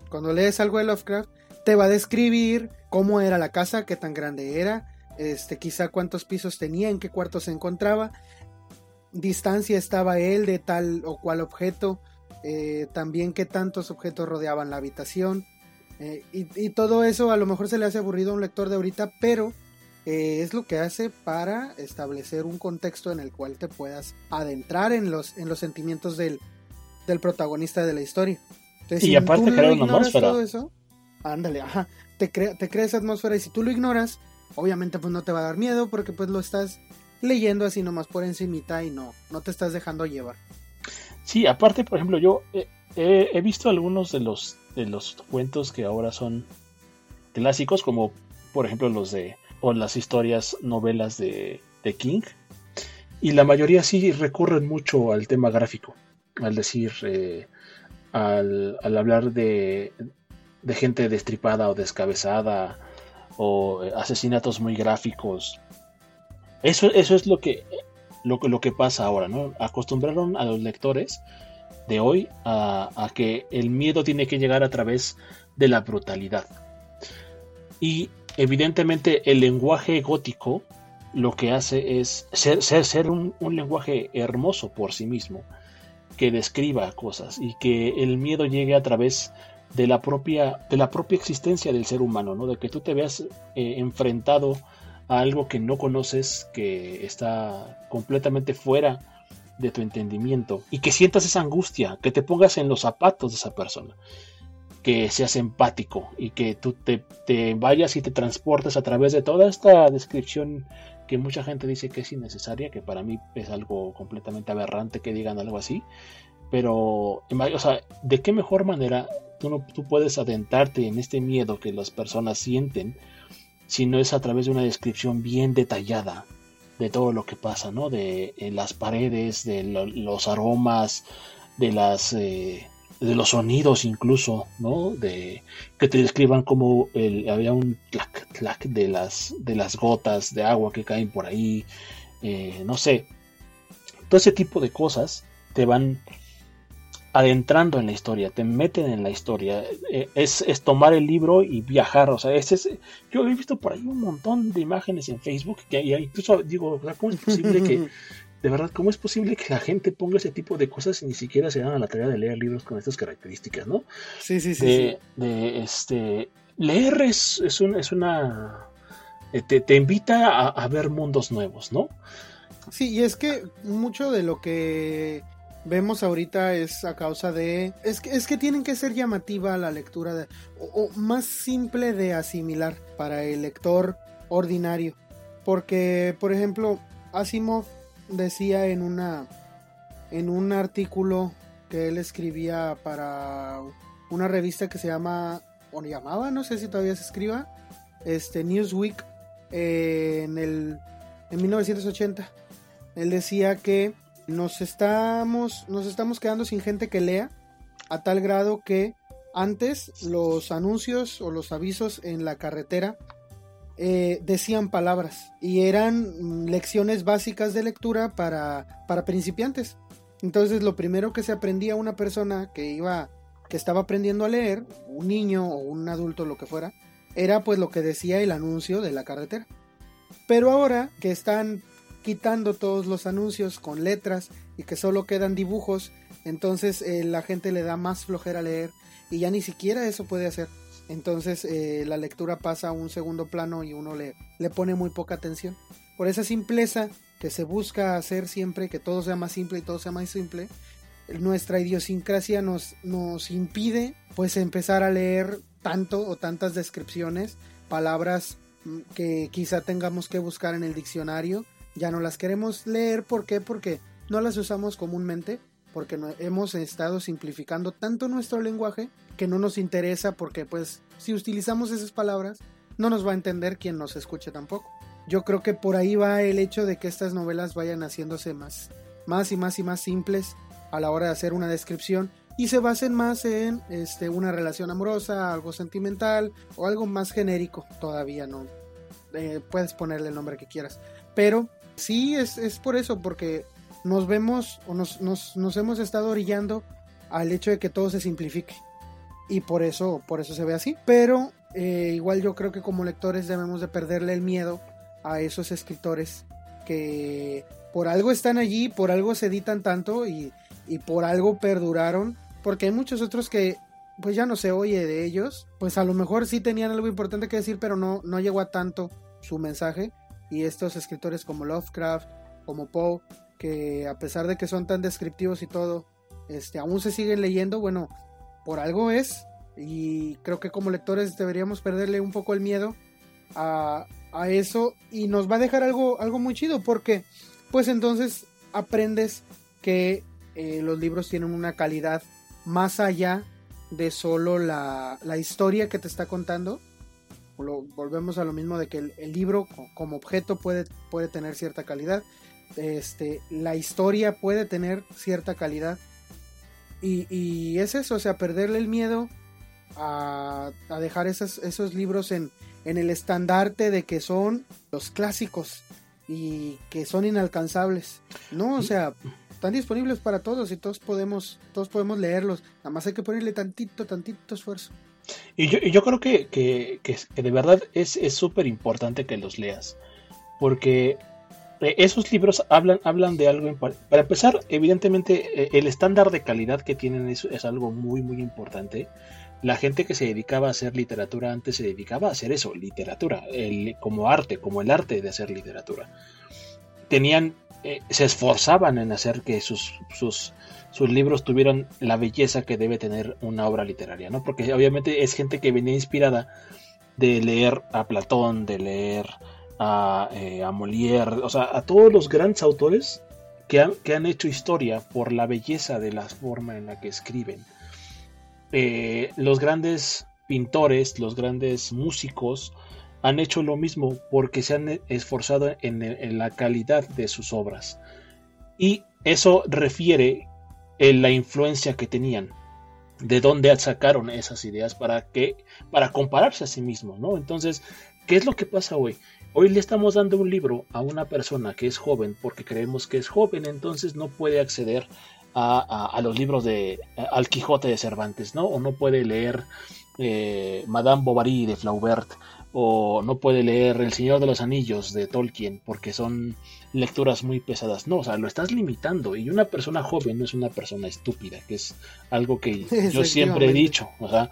cuando lees algo de Lovecraft, te va a describir cómo era la casa, qué tan grande era, este, quizá cuántos pisos tenía, en qué cuarto se encontraba, distancia estaba él de tal o cual objeto, eh, también qué tantos objetos rodeaban la habitación. Eh, y, todo eso a lo mejor se le hace aburrido a un lector de ahorita, pero eh, es lo que hace para establecer un contexto en el cual te puedas adentrar en los, en los sentimientos del, del protagonista de la historia. y aparte crea una atmósfera. Todo eso, ándale, ajá, te crea, te crea esa atmósfera y si tú lo ignoras, obviamente pues no te va a dar miedo porque pues lo estás leyendo así nomás por encimita y no, no te estás dejando llevar. Sí, aparte, por ejemplo, yo he visto algunos de los, de los cuentos que ahora son clásicos, como por ejemplo los de, o las historias, novelas de, King, y la mayoría sí recurren mucho al tema gráfico al decir, eh, al, hablar de, de, gente destripada o descabezada o asesinatos muy gráficos. Eso, eso es lo que, lo, lo, que pasa ahora, ¿no? Acostumbraron a los lectores de hoy a, que el miedo tiene que llegar a través de la brutalidad. Y evidentemente el lenguaje gótico lo que hace es ser, ser, un lenguaje hermoso por sí mismo que describa cosas y que el miedo llegue a través de la propia, de la propia existencia del ser humano, ¿no? de que tú te veas eh, enfrentado a algo que no conoces, que está completamente fuera de tu entendimiento y que sientas esa angustia, que te pongas en los zapatos de esa persona, que seas empático y que tú te, vayas y te transportes a través de toda esta descripción que mucha gente dice que es innecesaria, que para mí es algo completamente aberrante que digan algo así, pero, o sea, ¿de qué mejor manera tú, no, tú puedes adentrarte en este miedo que las personas sienten si no es a través de una descripción bien detallada de todo lo que pasa, ¿no? De las paredes, de los aromas, de las eh, de los sonidos incluso, ¿no? De que te describan como había un clac clac de las de las gotas de agua que caen por ahí, eh, no sé, todo ese tipo de cosas te van adentrando en la historia, te meten en la historia. Eh, es, tomar el libro y viajar. O sea, es, yo he visto por ahí un montón de imágenes en Facebook que incluso digo, ¿cómo es posible que, de verdad, cómo es posible que la gente ponga ese tipo de cosas y ni siquiera se dan a la tarea de leer libros con estas características, ¿no? Sí, sí, sí. De, de este, leer es, es, es una... Eh, te, te invita a, a ver mundos nuevos, ¿no? Sí, y es que mucho de lo que vemos ahorita es a causa de... Es que, es que tienen que ser llamativa la lectura o, más simple de asimilar para el lector ordinario. Porque, por ejemplo, Asimov decía en una en un artículo que él escribía para una revista que se llama o llamaba, no sé si todavía se escriba, este Newsweek eh, en el en 1980. Él decía que nos estamos, nos estamos quedando sin gente que lea, a tal grado que antes los anuncios o los avisos en la carretera eh, decían palabras y eran lecciones básicas de lectura para, para principiantes. Entonces lo primero que se aprendía una persona que iba, que estaba aprendiendo a leer, un niño o un adulto, lo que fuera, era pues lo que decía el anuncio de la carretera. Pero ahora que están quitando todos los anuncios con letras y que solo quedan dibujos, entonces eh, la gente le da más flojera leer y ya ni siquiera eso puede hacer. Entonces eh, la lectura pasa a un segundo plano y uno le, le pone muy poca atención. Por esa simpleza que se busca hacer siempre, que todo sea más simple y todo sea más simple, nuestra idiosincrasia nos, nos impide pues empezar a leer tanto o tantas descripciones, palabras mm, que quizá tengamos que buscar en el diccionario ya no las queremos leer. ¿Por qué? Porque no las usamos comúnmente, porque hemos estado simplificando tanto nuestro lenguaje que no nos interesa porque pues si utilizamos esas palabras no nos va a entender quien nos escuche tampoco. Yo creo que por ahí va el hecho de que estas novelas vayan haciéndose más, más y más y más simples a la hora de hacer una descripción y se basen más en este, una relación amorosa, algo sentimental o algo más genérico todavía, ¿no? Eh, puedes ponerle el nombre que quieras. Pero sí, es, por eso, porque nos vemos o nos, nos, hemos estado orillando al hecho de que todo se simplifique. Y por eso, por eso se ve así. Pero eh, igual yo creo que como lectores debemos de perderle el miedo a esos escritores que por algo están allí, por algo se editan tanto y, y por algo perduraron. Porque hay muchos otros que pues ya no se oye de ellos. Pues a lo mejor sí tenían algo importante que decir, pero no, no llegó a tanto su mensaje y estos escritores como Lovecraft, como Poe, que a pesar de que son tan descriptivos y todo, este, aún se siguen leyendo, bueno, por algo es, y creo que como lectores deberíamos perderle un poco el miedo a, a eso y nos va a dejar algo, algo muy chido, porque pues entonces aprendes que eh, los libros tienen una calidad más allá de solo la, la historia que te está contando, volvemos a lo mismo de que el, libro como objeto puede, puede tener cierta calidad. Este, la historia puede tener cierta calidad. Y, es eso, o sea, perderle el miedo a, dejar esos, esos libros en, en el estandarte de que son los clásicos y que son inalcanzables. No, o sea, están disponibles para todos y todos podemos, todos podemos leerlos. Nada más hay que ponerle tantito, tantito esfuerzo. Y yo, yo creo que, que, de verdad es súper importante que los leas. Porque eh, esos libros hablan, hablan de algo. Para empezar, evidentemente, eh, el estándar de calidad que tienen es, es algo muy, muy importante. la gente que se dedicaba a hacer literatura antes se dedicaba a hacer eso, literatura, como arte, como el arte de hacer literatura. Tenían, eh, se esforzaban en hacer que sus, sus, sus, libros tuvieran la belleza que debe tener una obra literaria, ¿no? Porque obviamente es gente que venía inspirada de leer a Platón, de leer a, eh, a Molière, o sea, a todos los grandes autores que han, que han hecho historia por la belleza de la forma en la que escriben eh, los grandes pintores, los grandes músicos han hecho lo mismo porque se han esforzado en, la calidad de sus obras. Y eso refiere en la influencia que tenían, de dónde sacaron esas ideas para que para compararse a sí mismos, ¿no? Entonces, ¿qué es lo que pasa hoy? Hoy le estamos dando un libro a una persona que es joven porque creemos que es joven, entonces no puede acceder a, los libros de Al Quijote de Cervantes, ¿no? O no puede leer eh, Madame Bovary de Flaubert, o no puede leer El Señor de los Anillos de Tolkien, porque son lecturas muy pesadas. No, o sea, lo estás limitando. Y una persona joven no es una persona estúpida, que es algo que yo siempre he dicho. O sea,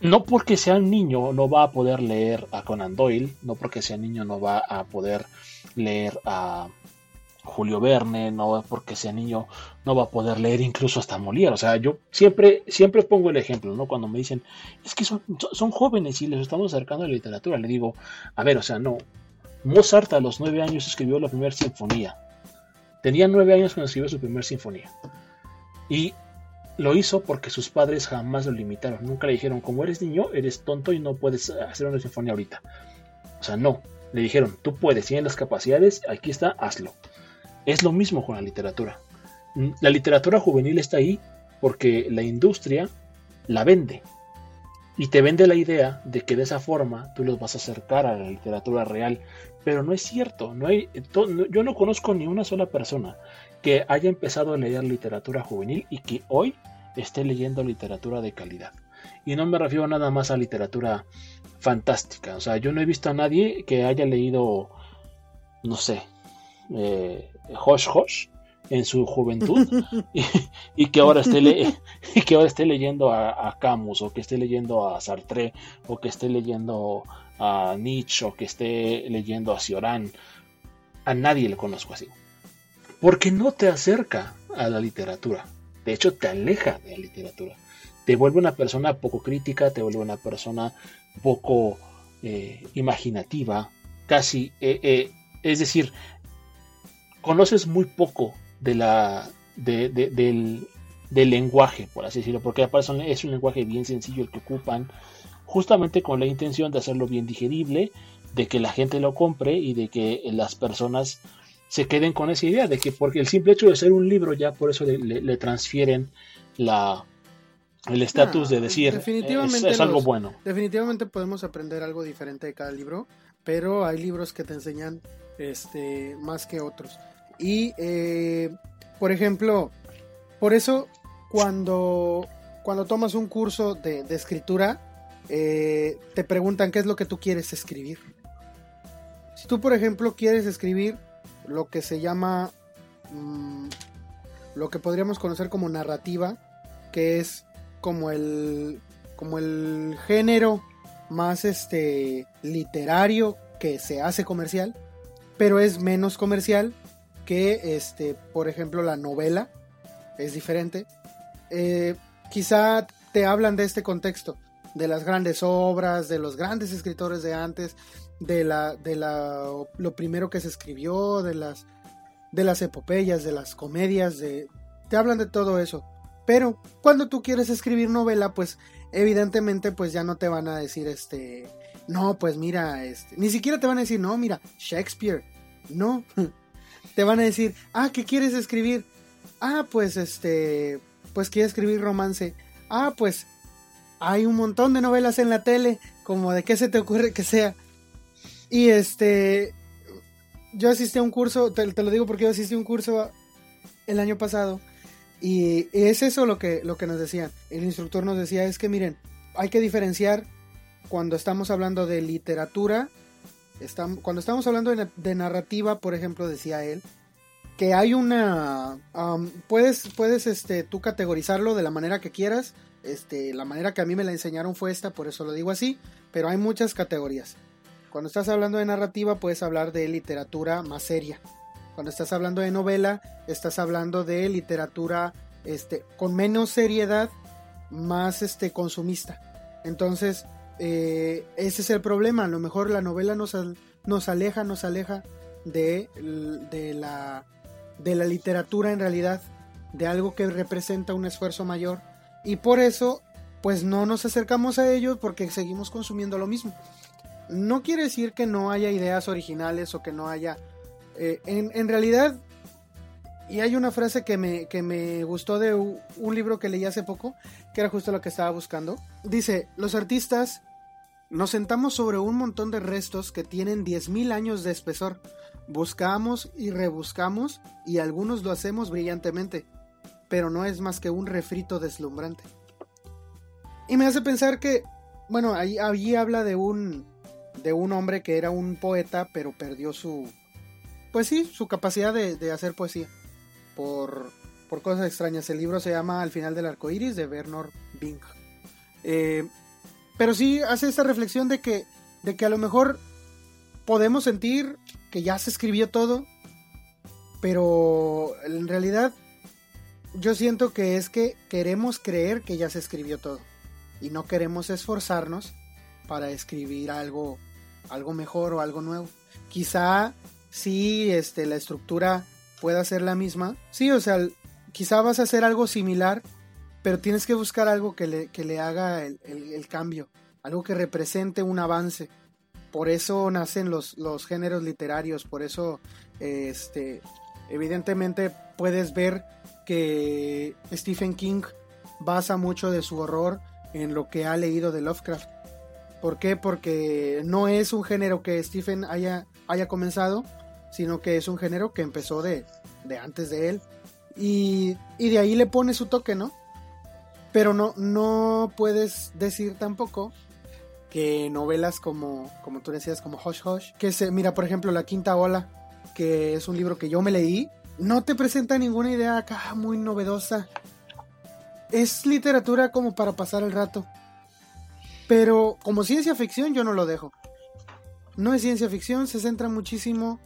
no porque sea un niño no va a poder leer a Conan Doyle, no porque sea niño no va a poder leer a Julio Verne, no porque sea niño no va a poder leer incluso hasta Molière. O sea, yo siempre, siempre pongo el ejemplo, ¿no? Cuando me dicen, es que son, son jóvenes y les estamos acercando a la literatura, le digo, a ver, o sea, no. Mozart a los nueve años escribió la primera sinfonía. Tenía nueve años cuando escribió su primera sinfonía. Y lo hizo porque sus padres jamás lo limitaron. Nunca le dijeron, como eres niño, eres tonto y no puedes hacer una sinfonía ahorita. O sea, no. Le dijeron, tú puedes, tienes las capacidades, aquí está, hazlo. Es lo mismo con la literatura. Mm, la literatura juvenil está ahí porque la industria la vende. Y te vende la idea de que de esa forma tú los vas a acercar a la literatura real. Pero no es cierto. No hay, yo no conozco ni una sola persona que haya empezado a leer literatura juvenil y que hoy esté leyendo literatura de calidad. Y no me refiero nada más a literatura fantástica. O sea, yo no he visto a nadie que haya leído, no sé, eh, Hosh Hosh en su juventud y, que ahora esté leyendo a, Camus o que esté leyendo a Sartre o que esté leyendo a Nietzsche o que esté leyendo a Cioran a nadie le conozco así. Porque no te acerca a la literatura. De hecho te aleja de la literatura. Te vuelve una persona poco crítica te vuelve una persona poco eh, imaginativa casi eh, es decir conoces muy poco de la, del, lenguaje, por así decirlo, porque es un lenguaje bien sencillo el que ocupan, justamente con la intención de hacerlo bien digerible, de que la gente lo compre y de que las personas se queden con esa idea, de que porque el simple hecho de ser un libro ya por eso le, transfieren la, el estatus de decir definitivamente es, algo bueno. Definitivamente podemos aprender algo diferente de cada libro, pero hay libros que te enseñan este más que otros. Y, eh, por ejemplo, por eso cuando, cuando tomas un curso de, escritura, eh, te preguntan qué es lo que tú quieres escribir. Si tú, por ejemplo, quieres escribir lo que se llama, mm, lo que podríamos conocer como narrativa, que es como el, como el género más este, literario que se hace comercial, pero es menos comercial que, este, por ejemplo, la novela es diferente. Eh, quizá te hablan de este contexto, de las grandes obras, de los grandes escritores de antes, de la, de la, lo primero que se escribió, de las, de las epopeyas, de las comedias, de, te hablan de todo eso. Pero cuando tú quieres escribir novela, pues evidentemente, pues ya no te van a decir, este, no, pues mira, este, ni siquiera te van a decir, no, mira, Shakespeare, no, te van a decir, ah, ¿qué quieres escribir? Ah, pues este, pues quiero escribir romance. Ah, pues hay un montón de novelas en la tele, como de qué se te ocurre que sea. Y este, yo asistí a un curso, te, lo digo porque yo asistí a un curso el año pasado. Y es eso lo que, lo que nos decían. El instructor nos decía, es que miren, hay que diferenciar cuando estamos hablando de literatura cuando estamos hablando de, narrativa, por ejemplo, decía él, que hay una puedes puedes este tú categorizarlo de la manera que quieras. Este la manera que a mí me la enseñaron fue esta por eso lo digo así pero hay muchas categorías. Cuando estás hablando de narrativa puedes hablar de literatura más seria. Cuando estás hablando de novela estás hablando de literatura este con menos seriedad más este consumista. Entonces eh, ese es el problema a lo mejor la novela nos, nos aleja nos aleja de, de la de la literatura en realidad, de algo que representa un esfuerzo mayor. Y por eso, pues no nos acercamos a ello porque seguimos consumiendo lo mismo. No quiere decir que no haya ideas originales o que no haya... Eh, en, realidad, y hay una frase que me, que me gustó de un libro que leí hace poco, que era justo lo que estaba buscando. Dice, los artistas nos sentamos sobre un montón de restos que tienen 10.000 años de espesor Buscamos y rebuscamos y algunos lo hacemos brillantemente, pero no es más que un refrito deslumbrante. Y me hace pensar que, bueno, ahí, allí habla de un, de un hombre que era un poeta, pero perdió su, pues sí, su capacidad de, hacer poesía por, por, cosas extrañas. El libro se llama Al final del arco iris de Bernard Bing. Eh, pero sí hace esta reflexión de que, de que a lo mejor podemos sentir que ya se escribió todo, pero en realidad yo siento que es que queremos creer que ya se escribió todo y no queremos esforzarnos para escribir algo algo mejor o algo nuevo. Quizá sí este la estructura pueda ser la misma. Sí, o sea, quizá vas a hacer algo similar, pero tienes que buscar algo que le, que le haga el, el cambio, algo que represente un avance por eso nacen los, los géneros literarios, por eso este, evidentemente puedes ver que Stephen King basa mucho de su horror en lo que ha leído de Lovecraft. ¿Por qué? Porque no es un género que Stephen haya, haya comenzado, sino que es un género que empezó de, de antes de él. Y, y, de ahí le pone su toque, ¿no? Pero no, no puedes decir tampoco que novelas como, como tú decías, como Hush Hush, que se, mira, por ejemplo, La Quinta Ola, que es un libro que yo me leí, no te presenta ninguna idea acá muy novedosa. Es literatura como para pasar el rato. Pero como ciencia ficción yo no lo dejo. No es ciencia ficción, se centra muchísimo.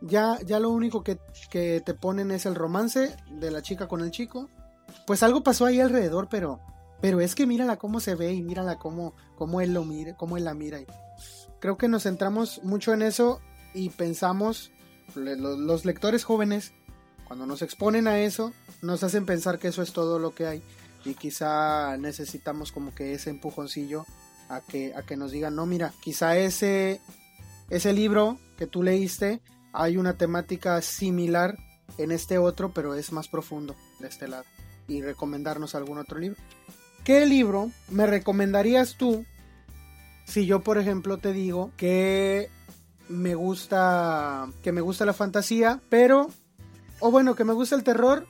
Ya, ya lo único que, que te ponen es el romance de la chica con el chico. Pues algo pasó ahí alrededor, pero pero es que mírala cómo se ve y mírala cómo, cómo él lo mira, cómo él la mira. Creo que nos centramos mucho en eso y pensamos, los lectores jóvenes, cuando nos exponen a eso, nos hacen pensar que eso es todo lo que hay. Y quizá necesitamos como que ese empujoncillo a que, a que nos digan, no, mira, quizá ese, ese libro que tú leíste, hay una temática similar en este otro, pero es más profundo de este lado. Y recomendarnos algún otro libro. ¿Qué libro me recomendarías tú si yo, por ejemplo, te digo que me gusta que me gusta la fantasía, pero o bueno, que me gusta el terror,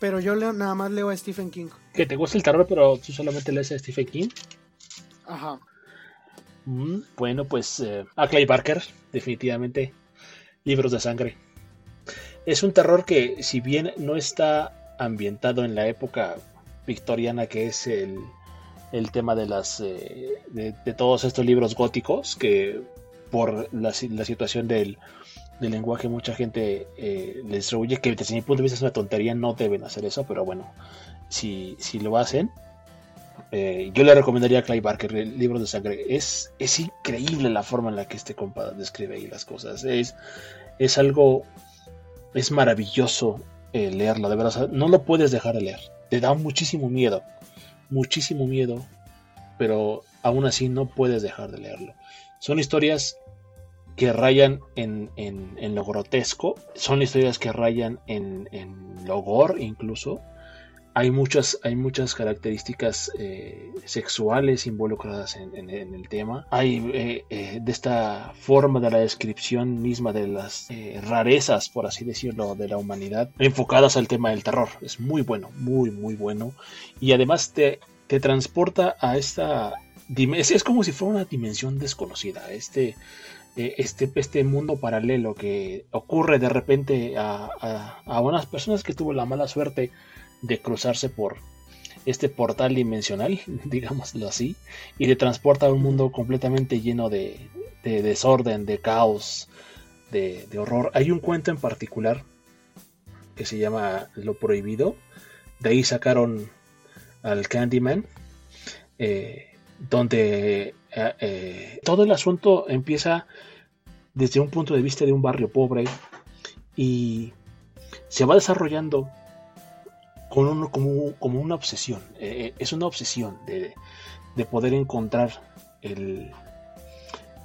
pero yo leo, nada más leo a Stephen King. Que te gusta el terror, pero tú solamente lees a Stephen King. Ajá. Mm, bueno, pues eh, a Clay Barker, definitivamente. Libros de sangre. Es un terror que, si bien no está ambientado en la época victoriana que es el, tema de las eh, de, todos estos libros góticos que por la, situación del, lenguaje mucha gente eh, les rehuye que desde mi punto de vista es una tontería no deben hacer eso pero bueno si, si lo hacen eh, yo le recomendaría a Clay Barker el libro de sangre. Es, es increíble la forma en la que este compa describe ahí las cosas. Es, es algo es maravilloso leerlo de verdad. No lo puedes dejar de leer. Te da muchísimo miedo, muchísimo miedo, pero aún así no puedes dejar de leerlo. Son historias que rayan en, lo grotesco, son historias que rayan en, en lo gore incluso, hay muchas, hay muchas características eh, sexuales involucradas en, el tema. Hay eh, eh, de esta forma de la descripción misma de las rarezas, por así decirlo, de la humanidad, enfocadas al tema del terror. Es muy bueno, muy, muy bueno. Y además te, te transporta a esta dimensión. Es como si fuera una dimensión desconocida. Este este, este mundo paralelo que ocurre de repente a, a, unas personas que tuvo la mala suerte de cruzarse por este portal dimensional, digámoslo así, y de transporta a un mundo completamente lleno de, desorden, de caos, de, horror. Hay un cuento en particular que se llama Lo Prohibido, de ahí sacaron al Candyman, eh, donde eh, eh, todo el asunto empieza desde un punto de vista de un barrio pobre y se va desarrollando como, una obsesión. Eh, es una obsesión de, poder encontrar el,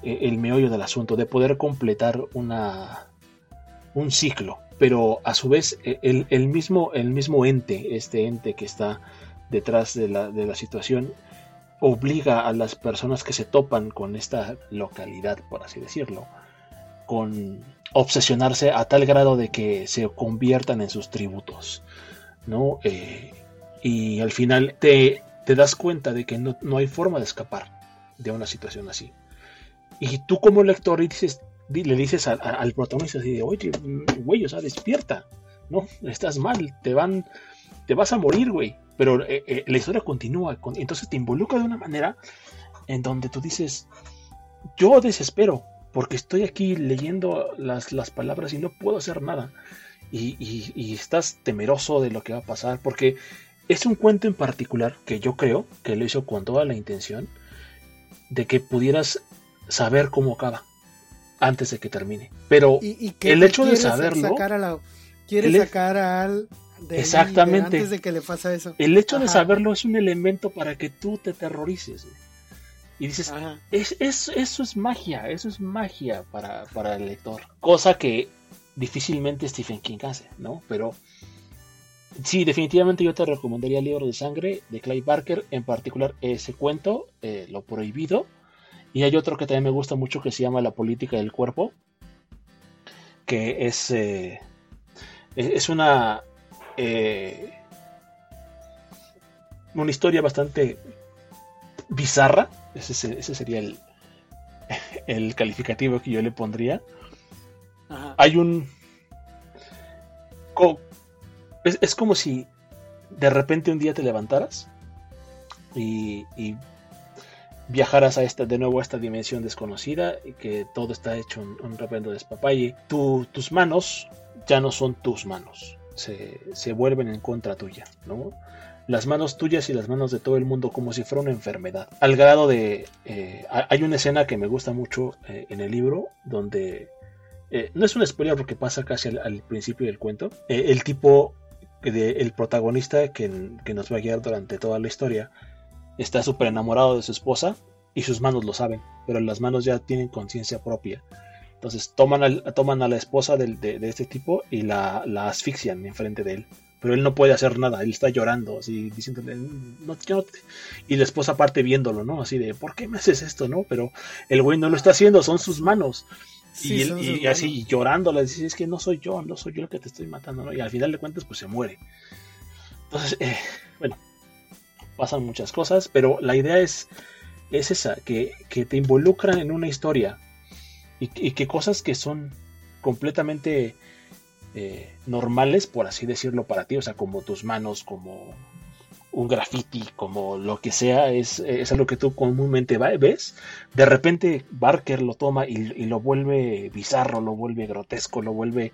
el, meollo del asunto, de poder completar una, un ciclo. Pero a su vez, el, el, mismo, el mismo ente, este ente que está detrás de la, de la situación, obliga a las personas que se topan con esta localidad, por así decirlo, con obsesionarse a tal grado de que se conviertan en sus tributos, ¿no? Eh, y al final te, te, das cuenta de que no, hay forma de escapar de una situación así. Y tú como lector dices, le dices al, protagonista así de, oye, güey, o sea, despierta, ¿no? Estás mal, te van, te vas a morir, güey pero eh, eh, la historia continúa, entonces te involucra de una manera en donde tú dices, yo desespero, porque estoy aquí leyendo las, las palabras y no puedo hacer nada. Y, estás temeroso de lo que va a pasar, porque es un cuento en particular que yo creo que lo hizo con toda la intención de que pudieras saber cómo acaba antes de que termine. Pero el hecho de saberlo... Sacar a sacar al Exactamente. antes de que le pasa eso. El hecho de saberlo es un elemento para que tú te terrorices. Y dices, es, eso es magia, eso es magia para, para, el lector. Cosa que difícilmente Stephen King hace, ¿no? Pero sí, definitivamente yo te recomendaría el libro de sangre de Clay Barker, en particular ese cuento, eh, Lo Prohibido. Y hay otro que también me gusta mucho que se llama La Política del Cuerpo, que es, eh, es una eh, una historia bastante bizarra. Ese, sería el, el, calificativo que yo le pondría. Hay un. es, como si de repente un día te levantaras y, viajaras a esta, de nuevo a esta dimensión desconocida y que todo está hecho un, un rependo despapalle. tus manos ya no son tus manos se, vuelven en contra tuya, ¿no? Las manos tuyas y las manos de todo el mundo como si fuera una enfermedad. Al grado de... Eh, hay una escena que me gusta mucho eh, en el libro donde... Eh, no es una spoiler porque pasa casi al, principio del cuento. el tipo, de, el protagonista que, nos va a guiar durante toda la historia, está súper enamorado de su esposa y sus manos lo saben, pero las manos ya tienen conciencia propia entonces toman, toman a la esposa de, de, este tipo y la, la, asfixian enfrente de él. Pero él no puede hacer nada, él está llorando, así diciéndole, no, y la esposa parte viéndolo, ¿no? Así de, ¿por qué me haces esto, no? Pero el güey no lo está haciendo, son sus manos. Y, y así llorando, le dice, es que no soy yo, no soy yo el que te estoy matando, ¿no? Y al final de cuentas, pues se muere. Entonces, eh, bueno, pasan muchas cosas, pero la idea es, es esa, que, que te involucran en una historia y, que cosas que son completamente eh, normales, por así decirlo, para ti, o sea, como tus manos, como un graffiti, como lo que sea, es, es algo que tú comúnmente ves. De repente Barker lo toma y, lo vuelve bizarro, lo vuelve grotesco, lo vuelve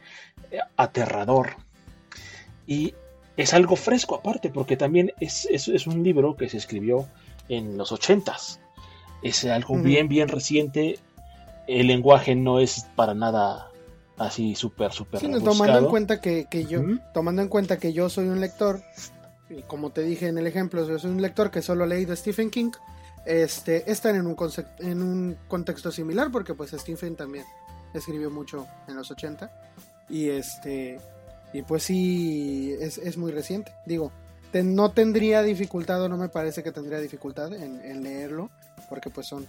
eh, aterrador. Y es algo fresco aparte, porque también es, es, un libro que se escribió en los ochentas. Es algo bien, bien reciente, el lenguaje no es para nada así súper, súper sí, tomando en cuenta que, yo, tomando en cuenta que yo soy un lector, como te dije en el ejemplo, soy un lector que solo ha leído Stephen King, este, están en un, en un contexto similar, porque pues Stephen también escribió mucho en los 80, y este, y pues sí, es, muy reciente, digo, no tendría dificultad o no me parece que tendría dificultad en, leerlo, porque pues son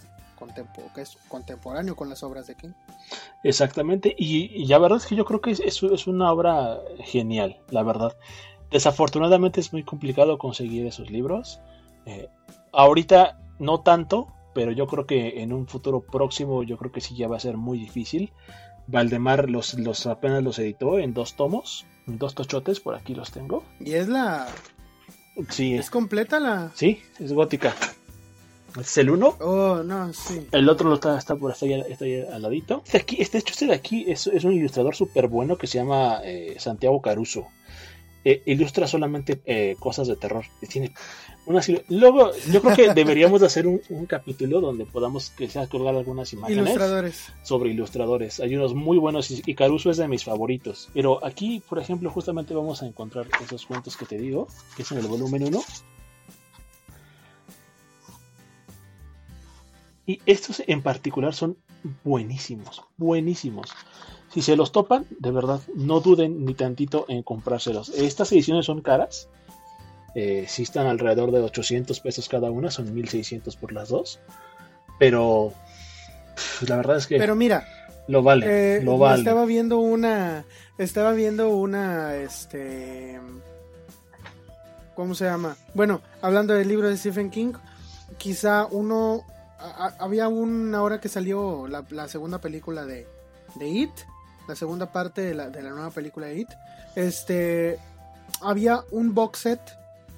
que es contemporáneo con las obras de King. Exactamente, y, la verdad es que yo creo que es, es, una obra genial, la verdad. Desafortunadamente es muy complicado conseguir esos libros. Eh, ahorita no tanto, pero yo creo que en un futuro próximo yo creo que sí ya va a ser muy difícil. Valdemar los, los apenas los editó en dos tomos, en dos tochotes, por aquí los tengo. Y es la... Sí, ¿Es completa la...? Sí, es gótica. Este es el uno. Oh, no, sí. El otro no está, está por ahí, está ahí al ladito. Este, aquí, este hecho, este de aquí es, es un ilustrador súper bueno que se llama eh, Santiago Caruso. Eh, ilustra solamente eh, cosas de terror. Tiene una, luego, yo creo que deberíamos de hacer un, un capítulo donde podamos que sea colgar algunas imágenes Ilustradores. sobre ilustradores. Hay unos muy buenos y, y Caruso es de mis favoritos. Pero aquí, por ejemplo, justamente vamos a encontrar esos cuentos que te digo, que es en el volumen 1. Y estos en particular son buenísimos, buenísimos. Si se los topan, de verdad, no duden ni tantito en comprárselos. Estas ediciones son caras. Eh, sí están alrededor de 800 pesos cada una, son 1600 por las dos. Pero la verdad es que Pero mira, lo vale, eh, lo vale. estaba viendo una... Estaba viendo una, este... ¿Cómo se llama? Bueno, hablando del libro de Stephen King, quizá uno... a- había una hora que salió la, la segunda película de, de It, la segunda parte de la, de la nueva película de It. Este, había un box set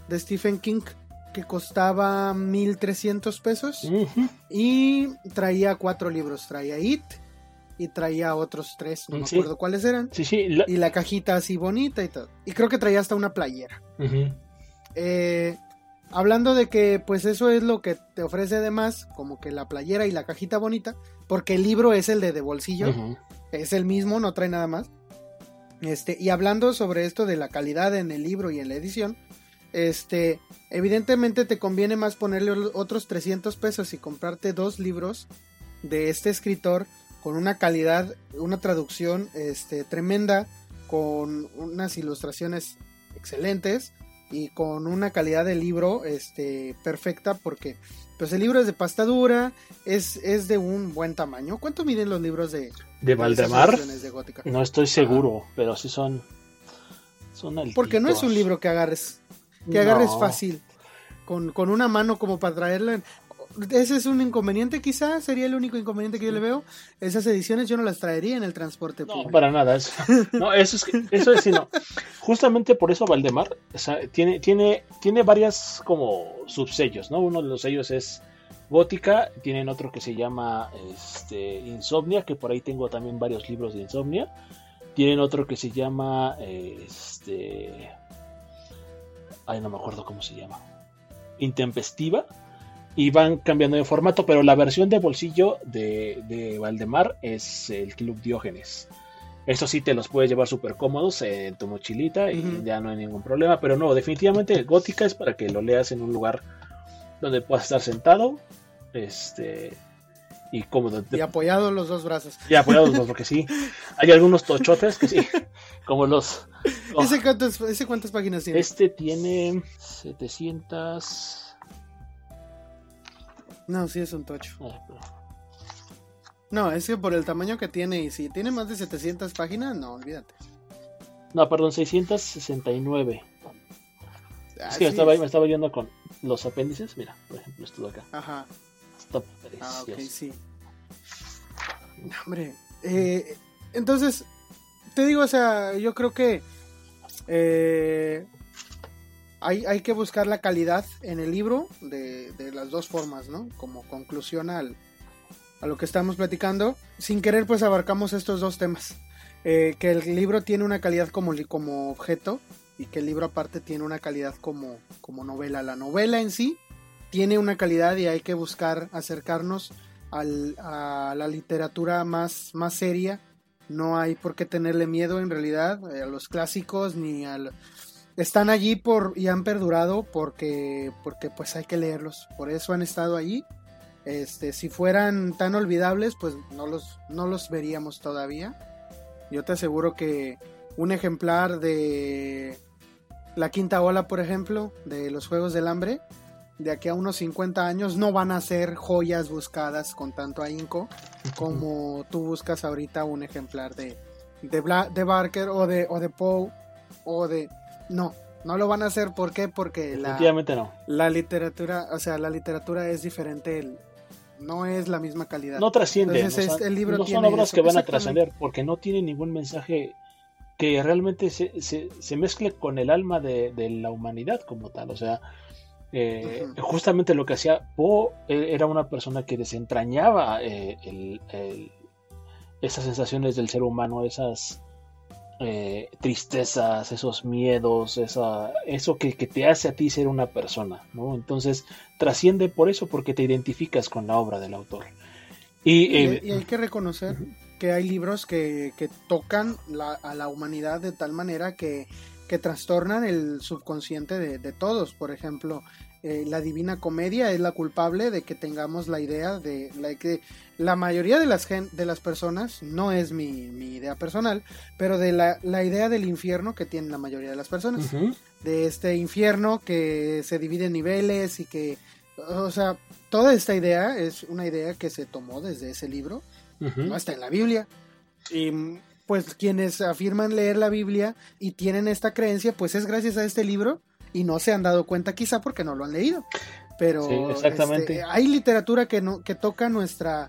de Stephen King que costaba 1300 pesos y traía cuatro libros. Traía It y traía otros tres, no me acuerdo cuáles eran. Sí, sí. la- Y la cajita así bonita y todo. Y creo que traía hasta una playera. Eh, hablando de que pues eso es lo que te ofrece además, como que la playera y la cajita bonita, porque el libro es el de, de bolsillo. Es el mismo, no trae nada más. Este, y hablando sobre esto de la calidad en el libro y en la edición, este, evidentemente te conviene más ponerle otros 300 pesos y comprarte dos libros de este escritor con una calidad, una traducción este, tremenda, con unas ilustraciones excelentes y con una calidad de libro este, perfecta porque pues el libro es de pasta dura, es, es de un buen tamaño. ¿Cuánto miden los libros de, De Valdemar, de Gótica? no estoy seguro, pero sí son. Son Porque no es un altitos. libro que agarres, que agarres fácil, con, con una mano como para traerlo. Ese es un inconveniente, quizá sería el único inconveniente que yo le veo. Esas ediciones yo no las traería en el transporte No, público. para nada. Eso, no, eso es, eso es, sino, justamente por eso Valdemar o sea, tiene, tiene, tiene varias como subsellos, ¿no? Uno de los sellos es Gótica, tienen otro que se llama este, Insomnia, que por ahí tengo también varios libros de Insomnia. Tienen otro que se llama eh, este, ay, no me acuerdo cómo se llama, Intempestiva. Y van cambiando de formato, pero la versión de bolsillo de, de Valdemar es el Club Diógenes. Eso sí te los puedes llevar súper cómodos en tu mochilita y ya no hay ningún problema. Pero no, definitivamente Gótica es para que lo leas en un lugar donde puedas estar sentado este y cómodo. Y apoyado los dos brazos. Y apoyados, pues, porque sí, hay algunos tochotes que sí, como los... oh, ¿Ese, cuántas, ¿Ese cuántas páginas tiene? este tiene 700... No, sí es un tocho. No, es que por el tamaño que tiene y si tiene más de 700 páginas, no, olvídate. No, perdón, 669. Ah, Es que me estaba, es- me estaba yendo con los apéndices. Mira, por ejemplo, esto de acá. Ajá. Está Ah, ok, sí. No, Hombre, eh, entonces, te digo, o sea, yo creo que eh, hay, que buscar la calidad en el libro de, las dos formas, ¿no? Como conclusión al, a lo que estamos platicando. Sin querer, pues abarcamos estos dos temas. Eh, que el libro tiene una calidad como, como objeto y que el libro aparte tiene una calidad como, como novela. La novela en sí tiene una calidad y hay que buscar acercarnos a la literatura más, más seria. No hay por qué tenerle miedo en realidad eh, a los clásicos ni al... Están allí por, y han perdurado porque, porque pues hay que leerlos. Por eso han estado allí. Este, si fueran tan olvidables, pues no los, no los veríamos todavía. Yo te aseguro que un ejemplar de la quinta ola, por ejemplo, de los Juegos del Hambre, de aquí a unos 50 años no van a ser joyas buscadas con tanto ahínco como tú buscas ahorita un ejemplar de, de, Bla- de Barker o de, o de Poe o de... No, no lo van a hacer. ¿Por qué? Porque la, no. literatura, o sea, la literatura es diferente. el- no es la misma calidad. No trasciende. no son obras que van a trascender porque no tienen ningún mensaje que realmente se, se, mezcle con el alma de, la humanidad como tal. O sea, eh, justamente lo que hacía Poe era una persona que desentrañaba eh, esas sensaciones del ser humano, esas eh, tristezas, esos miedos, esa, eso que, te hace a ti ser una persona. ¿no? Entonces trasciende por eso, porque te identificas con la obra del autor. Y, hay que reconocer que hay libros que, tocan a la humanidad de tal manera que, trastornan el subconsciente de, todos. Por ejemplo, eh, la Divina Comedia es la culpable de que tengamos la idea de la que la mayoría de las, de las personas, no es mi, idea personal, pero de la, idea del infierno que tienen la mayoría de las personas. De este infierno que se divide en niveles y que, o sea, toda esta idea es una idea que se tomó desde ese libro no está en la Biblia. Y pues quienes afirman leer la Biblia y tienen esta creencia, pues es gracias a este libro y no se han dado cuenta quizá porque no lo han leído. Pero exactamente. Este, hay literatura que, no, que toca nuestra...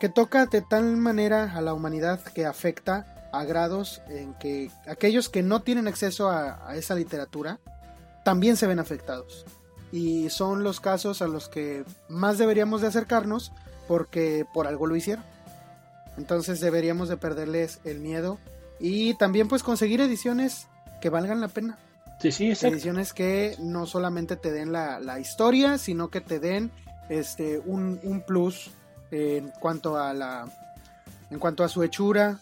que toca de tal manera a la humanidad que afecta a grados en que aquellos que no tienen acceso a, a esa literatura también se ven afectados. Y son los casos a los que más deberíamos de acercarnos porque por algo lo hicieron. Entonces deberíamos de perderles el miedo y también pues conseguir ediciones que valgan la pena. Sí, sí, Ediciones que no solamente te den la, historia, sino que te den este un, plus en cuanto a la en cuanto a su hechura,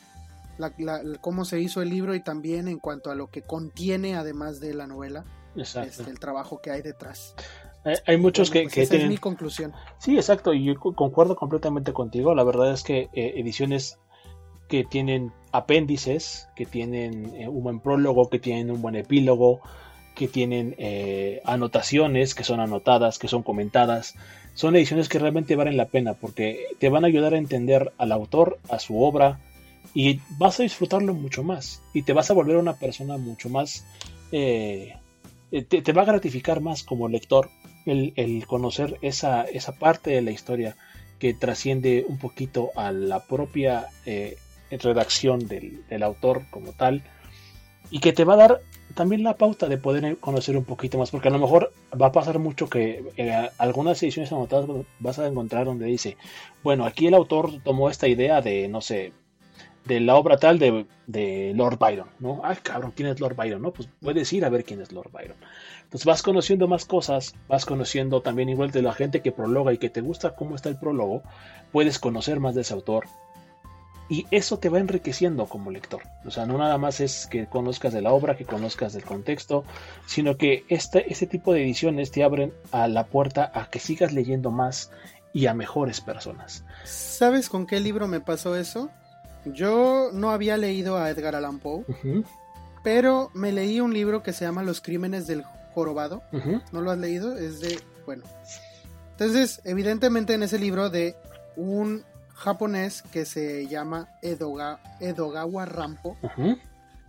la, cómo se hizo el libro y también en cuanto a lo que contiene además de la novela, este, el trabajo que hay detrás. Hay, muchos que, pues esa es mi conclusión. Sí, exacto, y yo concuerdo completamente contigo. La verdad es que eh, ediciones que tienen apéndices, que tienen eh, un buen prólogo, que tienen un buen epílogo, que tienen eh, anotaciones, que son anotadas, que son comentadas, son ediciones que realmente valen la pena porque te van a ayudar a entender al autor, a su obra, y vas a disfrutarlo mucho más. Y te vas a volver una persona mucho más... te, va a gratificar más como lector el, conocer esa, esa, parte de la historia que trasciende un poquito a la propia eh, redacción del, autor como tal y que te va a dar también la pauta de poder conocer un poquito más porque a lo mejor va a pasar mucho que en algunas ediciones anotadas vas a encontrar donde dice bueno aquí el autor tomó esta idea de no sé de la obra tal de, de, Lord Byron, ¿no? Ay, cabrón, ¿quién es Lord Byron? No, pues puedes ir a ver quién es Lord Byron. Entonces vas conociendo más cosas, vas conociendo también igual de la gente que prologa y que te gusta cómo está el prólogo, puedes conocer más de ese autor. Y eso te va enriqueciendo como lector. O sea, no nada más es que conozcas de la obra, que conozcas del contexto, sino que este, este tipo de ediciones te abren a la puerta a que sigas leyendo más y a mejores personas. ¿Sabes con qué libro me pasó eso? Yo no había leído a Edgar Allan Poe, pero me leí un libro que se llama Los Crímenes del Jorobado. ¿No lo has leído? Es de, bueno. Entonces, evidentemente en ese libro de un japonés que se llama Edogawa Rampo,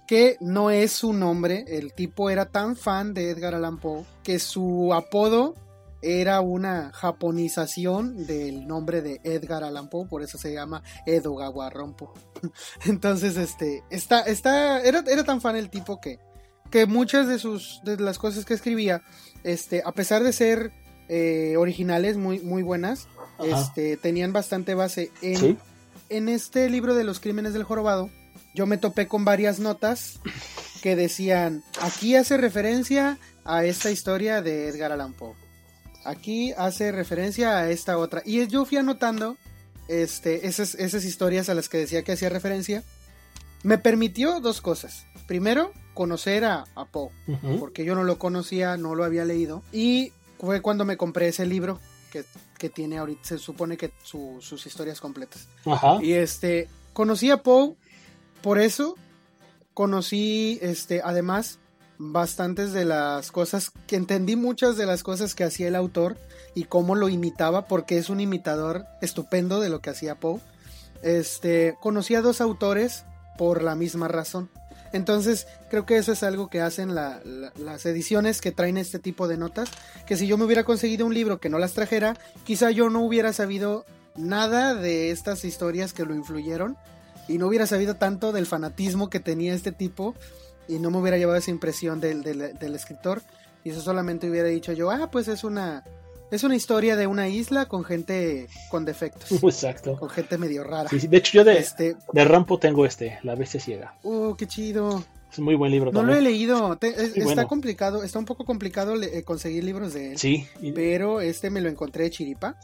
que no es su nombre, el tipo era tan fan de Edgar Allan Poe que su apodo era una japonización del nombre de Edgar Allan Poe, por eso se llama Edogawa Rompo. Entonces, este, está, está, era, era tan fan el tipo que, que muchas de sus, de las cosas que escribía, este, a pesar de ser eh, originales, muy, muy buenas, este, tenían bastante base en, en este libro de los crímenes del jorobado. Yo me topé con varias notas que decían, aquí hace referencia a esta historia de Edgar Allan Poe Aquí hace referencia a esta otra. Y yo fui anotando este, esas, esas historias a las que decía que hacía referencia. Me permitió dos cosas. Primero, conocer a, Poe, porque yo no lo conocía, no lo había leído. Y fue cuando me compré ese libro que, tiene ahorita, se supone que sus historias completas. Y este, conocí a Poe por eso. Conocí, este, además, bastantes de las cosas, que entendí muchas de las cosas que hacía el autor y cómo lo imitaba, porque es un imitador estupendo de lo que hacía Poe. Este, conocí a dos autores por la misma razón. Entonces, creo que eso es algo que hacen las ediciones que traen este tipo de notas. Que si yo me hubiera conseguido un libro que no las trajera, quizá yo no hubiera sabido nada de estas historias que lo influyeron y no hubiera sabido tanto del fanatismo que tenía este tipo y no me hubiera llevado esa impresión del, del escritor y eso solamente hubiera dicho yo, ah, pues es una es una historia de una isla con gente con defectos. Exacto. Con gente medio rara. Sí, De hecho, yo de, este... de Rampo tengo este, La Bestia Ciega. Uh, qué chido. Es un muy buen libro. No lo he leído. está complicado, está un poco complicado eh, conseguir libros de él. Sí. Pero este me lo encontré de chiripa.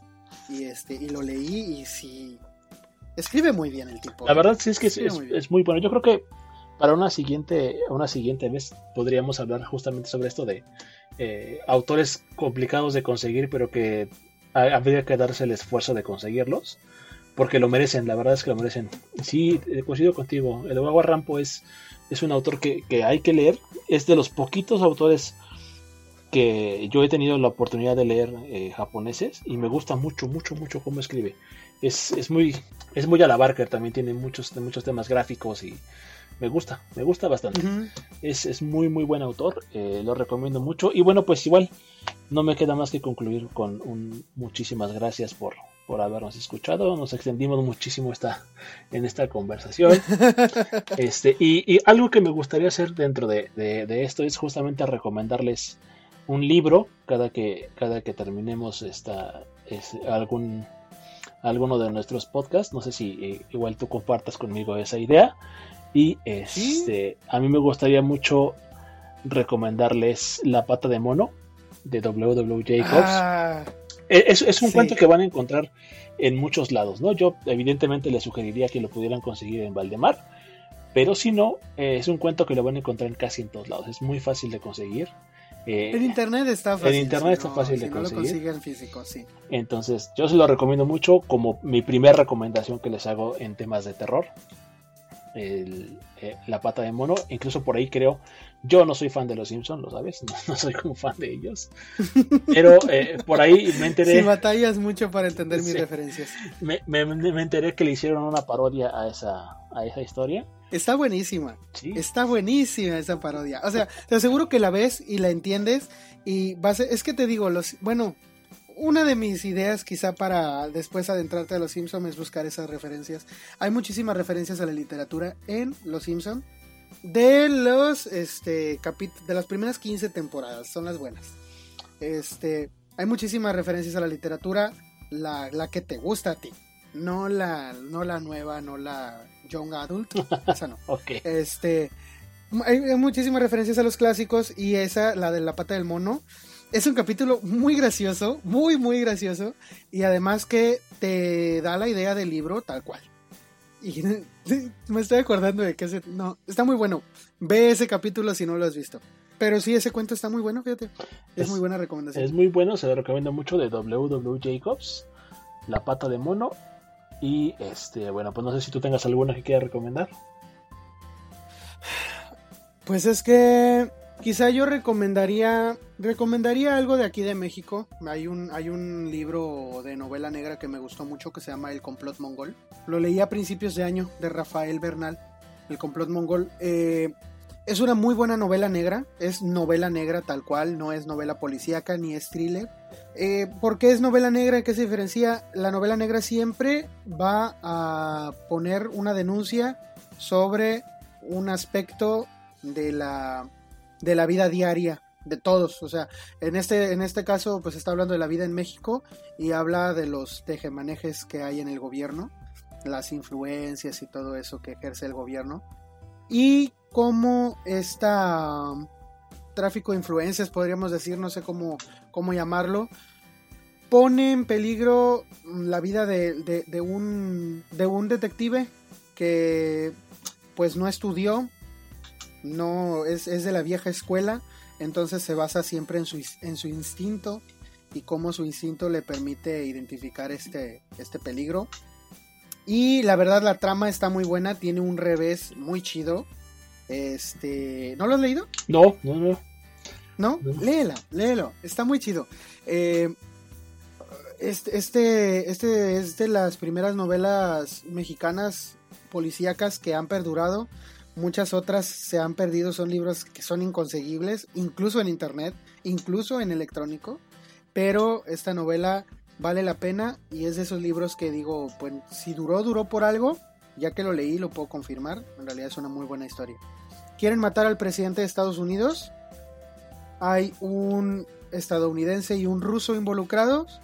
Y este, y lo leí y sí. Escribe muy bien el tipo. La verdad sí es que es, es, muy bueno. Yo creo que para una siguiente, una siguiente vez podríamos hablar justamente sobre esto de eh, autores complicados de conseguir, pero que habría que darse el esfuerzo de conseguirlos, porque lo merecen, la verdad es que lo merecen. Sí, eh, coincido contigo, el Agua Rampo es, es un autor que, hay que leer, es de los poquitos autores que yo he tenido la oportunidad de leer eh, japoneses y me gusta mucho, mucho, mucho cómo escribe. Es, es, muy, es muy a la Barker, también tiene muchos, muchos temas gráficos y, me gusta, me gusta bastante. es, muy, muy buen autor, eh, lo recomiendo mucho. Y bueno, pues igual no me queda más que concluir con un muchísimas gracias por, por habernos escuchado. Nos extendimos muchísimo esta, en esta conversación. este, y, algo que me gustaría hacer dentro de, esto es justamente recomendarles un libro cada que, cada que terminemos esta, es, algún alguno de nuestros podcasts. No sé si eh, igual tú compartas conmigo esa idea. Y este, a mí me gustaría mucho recomendarles La pata de mono de W.W. Jacobs. Ah, e, es, un cuento que van a encontrar en muchos lados, ¿no? Yo evidentemente les sugeriría que lo pudieran conseguir en Valdemar, pero si no, eh, es un cuento que lo van a encontrar en casi en todos lados. Es muy fácil de conseguir. Eh, en internet está fácil. En internet está fácil de conseguir. No lo consigue en físico, sí. Entonces, yo se lo recomiendo mucho como mi primera recomendación que les hago en temas de terror el, eh, la pata de mono. Incluso por ahí creo, yo no soy fan de los Simpsons, lo sabes, no, soy como fan de ellos. Pero eh, por ahí me enteré. Si batallas mucho para entender mis referencias. Me, enteré que le hicieron una parodia a esa, a esa historia. Está buenísima. Está buenísima esa parodia. O sea, te aseguro que la ves y la entiendes. Y vas es que te digo, los, bueno, una de mis ideas quizá para después adentrarte a Los Simpsons es buscar esas referencias. Hay muchísimas referencias a la literatura en Los Simpsons. De los este de las primeras 15 temporadas, son las buenas. Este, hay muchísimas referencias a la literatura, la, que te gusta a ti, no la no la nueva, no la young adult, esa no. Este, hay muchísimas referencias a los clásicos y esa la de la pata del mono es un capítulo muy gracioso, muy, muy gracioso. Y además que te da la idea del libro tal cual. Y me estoy acordando de que ese, no, está muy bueno. Ve ese capítulo si no lo has visto. Pero sí, ese cuento está muy bueno, fíjate. Es, muy buena recomendación. Es muy bueno, se lo recomiendo mucho de W.W. Jacobs, La pata de mono. Y este, bueno, pues no sé si tú tengas alguna que quieras recomendar. Pues es que Quizá yo recomendaría recomendaría algo de aquí de México. Hay un hay un libro de novela negra que me gustó mucho que se llama El complot mongol. Lo leí a principios de año de Rafael Bernal. El complot mongol eh, es una muy buena novela negra. Es novela negra tal cual, no es novela policíaca ni es thriller. Eh, ¿Por qué es novela negra? ¿Qué se diferencia? La novela negra siempre va a poner una denuncia sobre un aspecto de la de la vida diaria de todos, o sea, en este, en este caso pues está hablando de la vida en México y habla de los tejemanejes que hay en el gobierno, las influencias y todo eso que ejerce el gobierno y cómo esta um, tráfico de influencias, podríamos decir, no sé cómo, cómo llamarlo, pone en peligro la vida de, de, un, de un detective que pues no estudió, no es, de la vieja escuela, entonces se basa siempre en su, en su instinto y cómo su instinto le permite identificar este, este peligro. Y la verdad la trama está muy buena, tiene un revés muy chido. Este, ¿no lo has leído? No, no, no. ¿No? Léela, léelo, está muy chido. Eh, este, este, este es de las primeras novelas mexicanas policíacas que han perdurado Muchas otras se han perdido, son libros que son inconseguibles, incluso en internet, incluso en electrónico. Pero esta novela vale la pena y es de esos libros que digo, pues si duró, duró por algo. Ya que lo leí, lo puedo confirmar. En realidad es una muy buena historia. ¿Quieren matar al presidente de Estados Unidos? Hay un estadounidense y un ruso involucrados.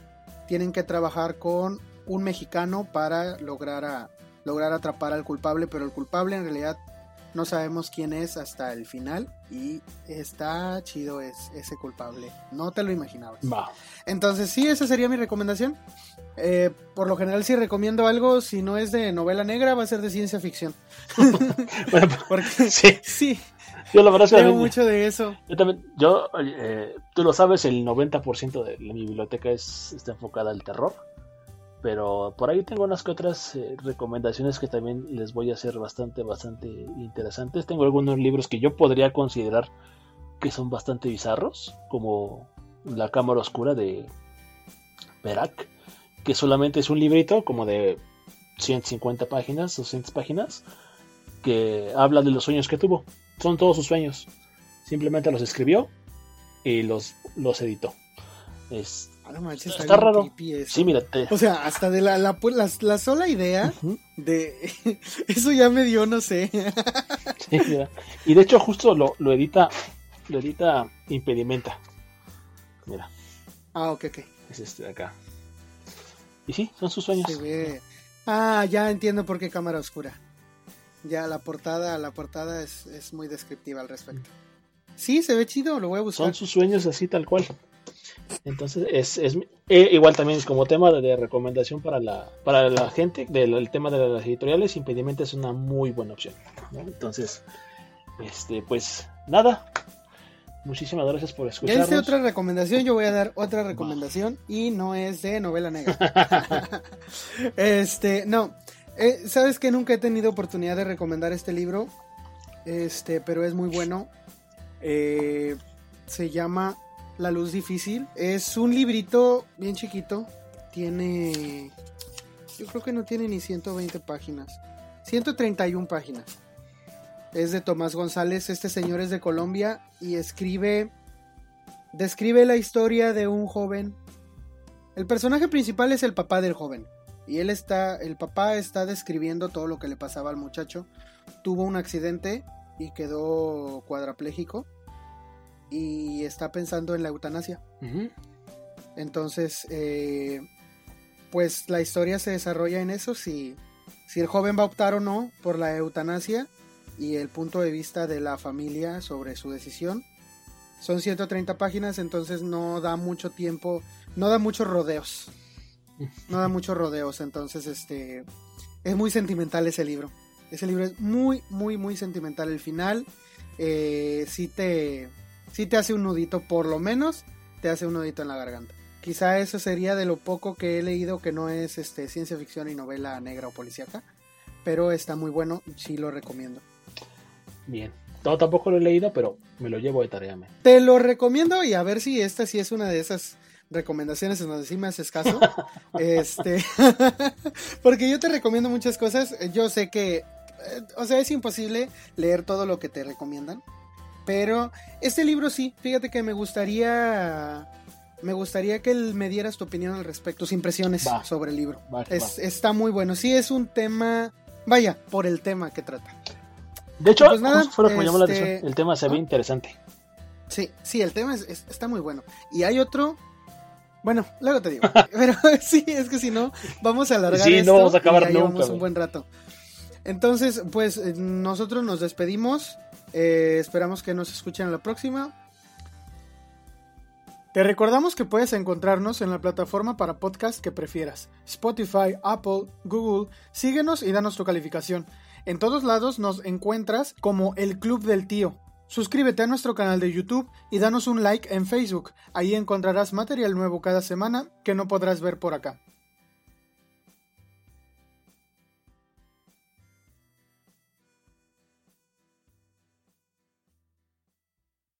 Tienen que trabajar con un mexicano para lograr, lograr atrapar al culpable, pero el culpable en realidad no sabemos quién es hasta el final y está chido es ese culpable. No te lo imaginabas. Entonces sí, esa sería mi recomendación. Eh, por lo general si recomiendo algo, si no es de novela negra, va a ser de ciencia ficción. Porque sí. sí. Yo la verdad Tengo mucho de eso. Yo también, yo, eh, tú lo sabes, el 90% de mi biblioteca es, está enfocada al terror. Pero por ahí tengo unas que otras eh, recomendaciones que también les voy a hacer bastante, bastante interesantes. Tengo algunos libros que yo podría considerar que son bastante bizarros, como La Cámara Oscura de Perak, que solamente es un librito como de 150 páginas, 200 páginas, que habla de los sueños que tuvo. Son todos sus sueños. Simplemente los escribió y los, los editó. Es, está, raro. Sí, mira. O sea, hasta de la, la, la, sola idea de. eso ya me dio, no sé. sí, mira. Y de hecho, justo lo, lo edita. Lo edita Impedimenta. Mira. Ah, ok, ok. Es este de acá. Y sí, son sus sueños. Ah, ya entiendo por qué cámara oscura. Ya la portada, la portada es, es muy descriptiva al respecto. Sí, se ve chido, lo voy a buscar. Son sus sueños así tal cual. Entonces, es, es eh, igual también como tema de, recomendación para la, para la gente, del tema de las editoriales, Impedimento es una muy buena opción. Entonces, este, pues nada. Muchísimas gracias por escucharnos. Esta otra recomendación, yo voy a dar otra recomendación y no es de novela negra. este, no. Eh, Sabes que nunca he tenido oportunidad de recomendar este libro, este, pero es muy bueno. Eh, se llama la luz difícil. Es un librito bien chiquito. Tiene... Yo creo que no tiene ni 120 páginas. 131 páginas. Es de Tomás González. Este señor es de Colombia y escribe... Describe la historia de un joven. El personaje principal es el papá del joven. Y él está, el papá está describiendo todo lo que le pasaba al muchacho. Tuvo un accidente y quedó cuadraplégico y está pensando en la eutanasia. Entonces, eh, pues la historia se desarrolla en eso, si, si el joven va a optar o no por la eutanasia y el punto de vista de la familia sobre su decisión. Son 130 páginas, entonces no da mucho tiempo, no da muchos rodeos. No da muchos rodeos, entonces este es muy sentimental ese libro. Ese libro es muy, muy, muy sentimental. El final eh, sí te, si te hace un nudito, por lo menos te hace un nudito en la garganta. Quizá eso sería de lo poco que he leído que no es este, ciencia ficción y novela negra o policíaca, pero está muy bueno, sí lo recomiendo. Bien, no, tampoco lo he leído, pero me lo llevo de tarea. Te lo recomiendo y a ver si esta sí es una de esas recomendaciones en donde sí me haces caso. este, porque yo te recomiendo muchas cosas. Yo sé que, eh, o sea, es imposible leer todo lo que te recomiendan. Pero este libro sí, fíjate que me gustaría me gustaría que me dieras tu opinión al respecto, tus impresiones sobre el libro. Está muy bueno. Sí, es un tema, vaya, por el tema que trata. De hecho, pues nada, este, El tema se ve ¿Ah? interesante. Sí, sí, el tema está muy bueno. Y hay otro. Bueno, luego te digo. pero sí, es que si no, vamos a alargar sí, no vamos a acabar nunca. un buen rato. Entonces, pues eh, nosotros nos despedimos. Eh, esperamos que nos escuchen la próxima. Te recordamos que puedes encontrarnos en la plataforma para podcast que prefieras. Spotify, Apple, Google. Síguenos y danos tu calificación. En todos lados nos encuentras como el Club del Tío. Suscríbete a nuestro canal de YouTube y danos un like en Facebook. Ahí encontrarás material nuevo cada semana que no podrás ver por acá.